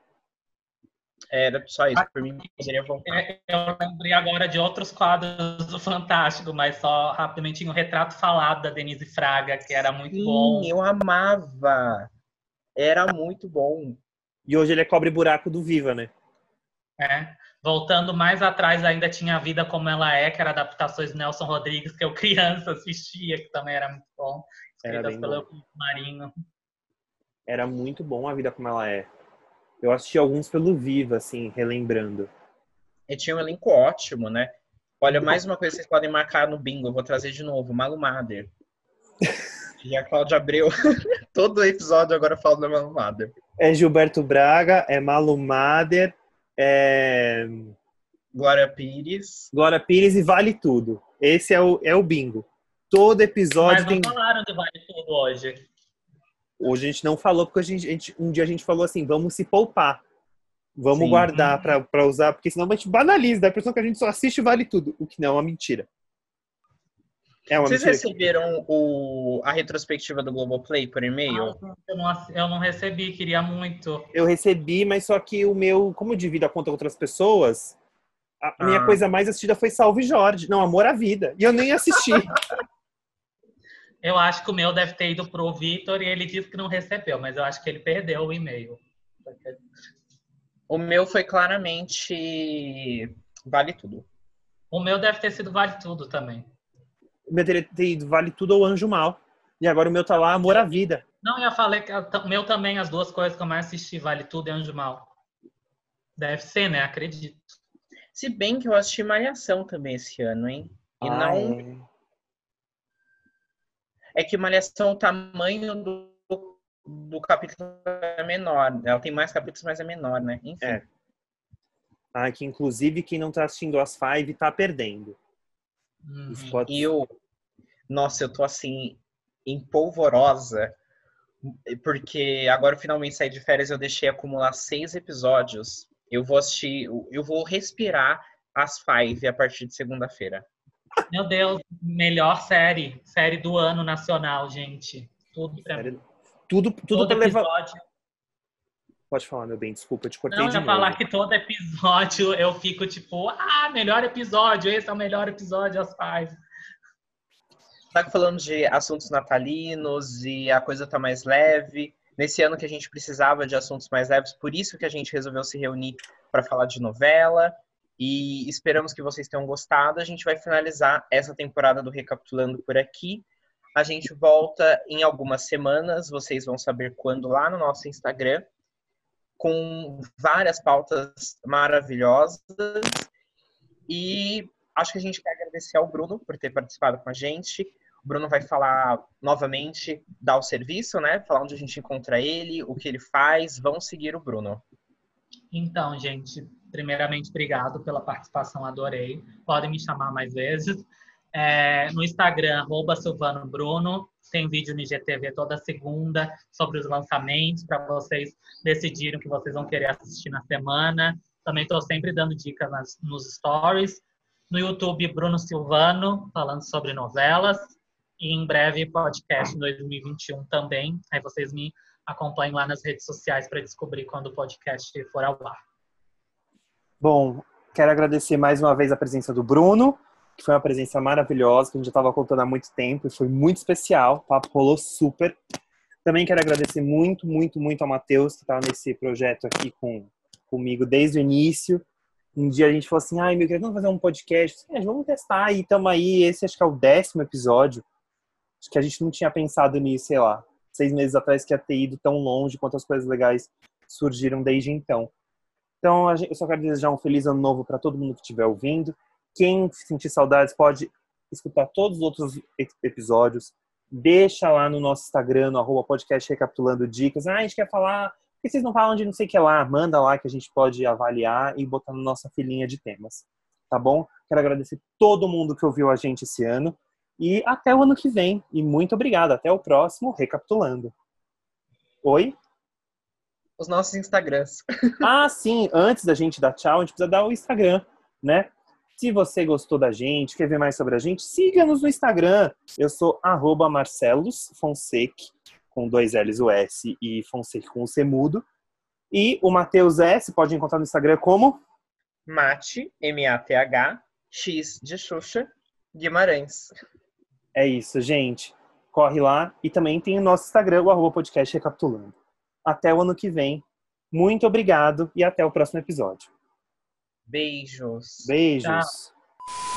Era só isso, Ah, por mim poderia voltar. É, Eu lembrei agora de outros quadros do Fantástico, mas só rapidamente tinha o retrato falado da Denise Fraga, que era muito bom. Sim, eu amava. Era muito bom. E hoje ele é cobre buraco do Viva, né? né? Voltando mais atrás, ainda tinha a Vida Como Ela É, que era adaptações do Nelson Rodrigues, que eu criança assistia, que também era muito bom. Era Escritas bem pelo bom. Marinho. Era muito bom a vida como ela é. Eu assisti alguns pelo Viva, assim, relembrando. E tinha um elenco ótimo, né? Olha, mais uma coisa que vocês podem marcar no bingo, eu vou trazer de novo, Malu Mader. (laughs) E a Cláudia Abreu, (laughs) todo episódio agora fala da Malu Mader. É Gilberto Braga, é Malu Mader, é Glória Pires. Glória Pires e Vale Tudo. Esse é o, é o bingo. Todo episódio Mas tem. não falaram de Vale Tudo hoje. Hoje a gente não falou, porque a gente, a gente- um dia a gente falou assim: vamos se poupar. Vamos Sim. guardar pra usar, porque senão a gente banaliza, dá a impressão que a gente só assiste Vale Tudo, o que não é uma mentira. É uma Vocês mentira. receberam o, a retrospectiva do Globoplay por e-mail? Ah, eu, não, eu não recebi, queria muito. Eu recebi, mas só que o meu, como eu divido a conta com outras pessoas, a a minha Ah. coisa mais assistida foi Salve Jorge. Não, Amor à Vida. E eu nem assisti. (laughs) Eu acho que o meu deve ter ido pro Vitor e ele disse que não recebeu, mas eu acho que ele perdeu o e-mail. O meu foi claramente Vale Tudo. O meu deve ter sido Vale Tudo também. O meu teria ter ido Vale Tudo ou Anjo Mal. E agora o meu tá lá, Amor à Vida. Não, eu falei que o meu também, as duas coisas que eu mais assisti, Vale Tudo e Anjo Mal. Deve ser, né? Acredito. Se bem que eu assisti Malhação também esse ano, hein? E Ah, não. é. É que Malhação, o tamanho do, do capítulo é menor. Ela tem mais capítulos, mas é menor, né? Enfim. É. Ah, que inclusive quem não tá assistindo as Five tá perdendo. Uhum. Pode- E eu. Nossa, eu tô assim, em polvorosa. Porque agora eu finalmente saí de férias eu deixei acumular seis episódios. Eu vou assistir, eu vou respirar as Five a partir de segunda-feira. Meu Deus, melhor série. Série do ano nacional, gente. Tudo pra Sério. Tudo, tudo todo pra levar. Pode falar, meu bem, desculpa, eu te cortei Não, de eu ia falar que todo episódio eu fico tipo, ah, melhor episódio, esse é o melhor episódio, as pais. Tá falando de assuntos natalinos e a coisa tá mais leve. Nesse ano que a gente precisava de assuntos mais leves, por isso que a gente resolveu se reunir para falar de novela. E esperamos que vocês tenham gostado. A gente vai finalizar essa temporada do Recapitulando por aqui. A gente volta em algumas semanas, vocês vão saber quando lá no nosso Instagram, com várias pautas maravilhosas. E acho que a gente quer agradecer ao Bruno por ter participado com a gente. O Bruno vai falar novamente, dar o serviço, né? Falar onde a gente encontra ele, o que ele faz. Vão seguir o Bruno. Então, gente, primeiramente, obrigado pela participação, adorei. Podem me chamar mais vezes. É, no Instagram, arroba Silvano Bruno. Tem vídeo no IGTV toda segunda sobre os lançamentos, para vocês decidirem o que vocês vão querer assistir na semana. Também estou sempre dando dicas nas, nos stories. No YouTube, Bruno Silvano, falando sobre novelas. E em breve, podcast em 2021 também. Aí vocês me acompanhem lá nas redes sociais para descobrir quando o podcast for ao ar. Bom, quero agradecer mais uma vez a presença do Bruno, que foi uma presença maravilhosa, que a gente já estava contando há muito tempo, e foi muito especial, o papo rolou super. Também quero agradecer muito, muito, muito ao Matheus, que estava nesse projeto aqui com, comigo desde o início. Um dia a gente falou assim, ai, meu querido, vamos fazer um podcast. É, vamos testar, e estamos aí, esse acho que é o décimo episódio. Acho que a gente não tinha pensado nisso, sei lá, seis meses atrás que ia ter ido tão longe, quantas coisas legais surgiram desde então. Então, eu só quero desejar um feliz ano novo para todo mundo que estiver ouvindo. Quem sentir saudades pode escutar todos os outros episódios. Deixa lá no nosso Instagram, no arroba podcast recapitulando dicas. Ah, a gente quer falar. Por que vocês não falam de não sei o que lá? Manda lá que a gente pode avaliar e botar na nossa filinha de temas. Tá bom? Quero agradecer todo mundo que ouviu a gente esse ano. E até o ano que vem. E muito obrigado. Até o próximo Recapitulando. Oi? os nossos Instagrams. Ah, sim, antes da gente dar tchau, a gente precisa dar o Instagram, né? Se você gostou da gente, quer ver mais sobre a gente, siga-nos no Instagram. Eu sou arroba Marcelos Fonseca, com dois L's o S e Fonseca com o C mudo. E o Matheus S pode encontrar no Instagram como Mate, M-A-T-H, X de Xuxa, Guimarães. É isso, gente. Corre lá e também tem o nosso Instagram, o arroba podcast recapitulando. Até o ano que vem. Muito obrigado e até o próximo episódio. Beijos. Beijos. Tchau.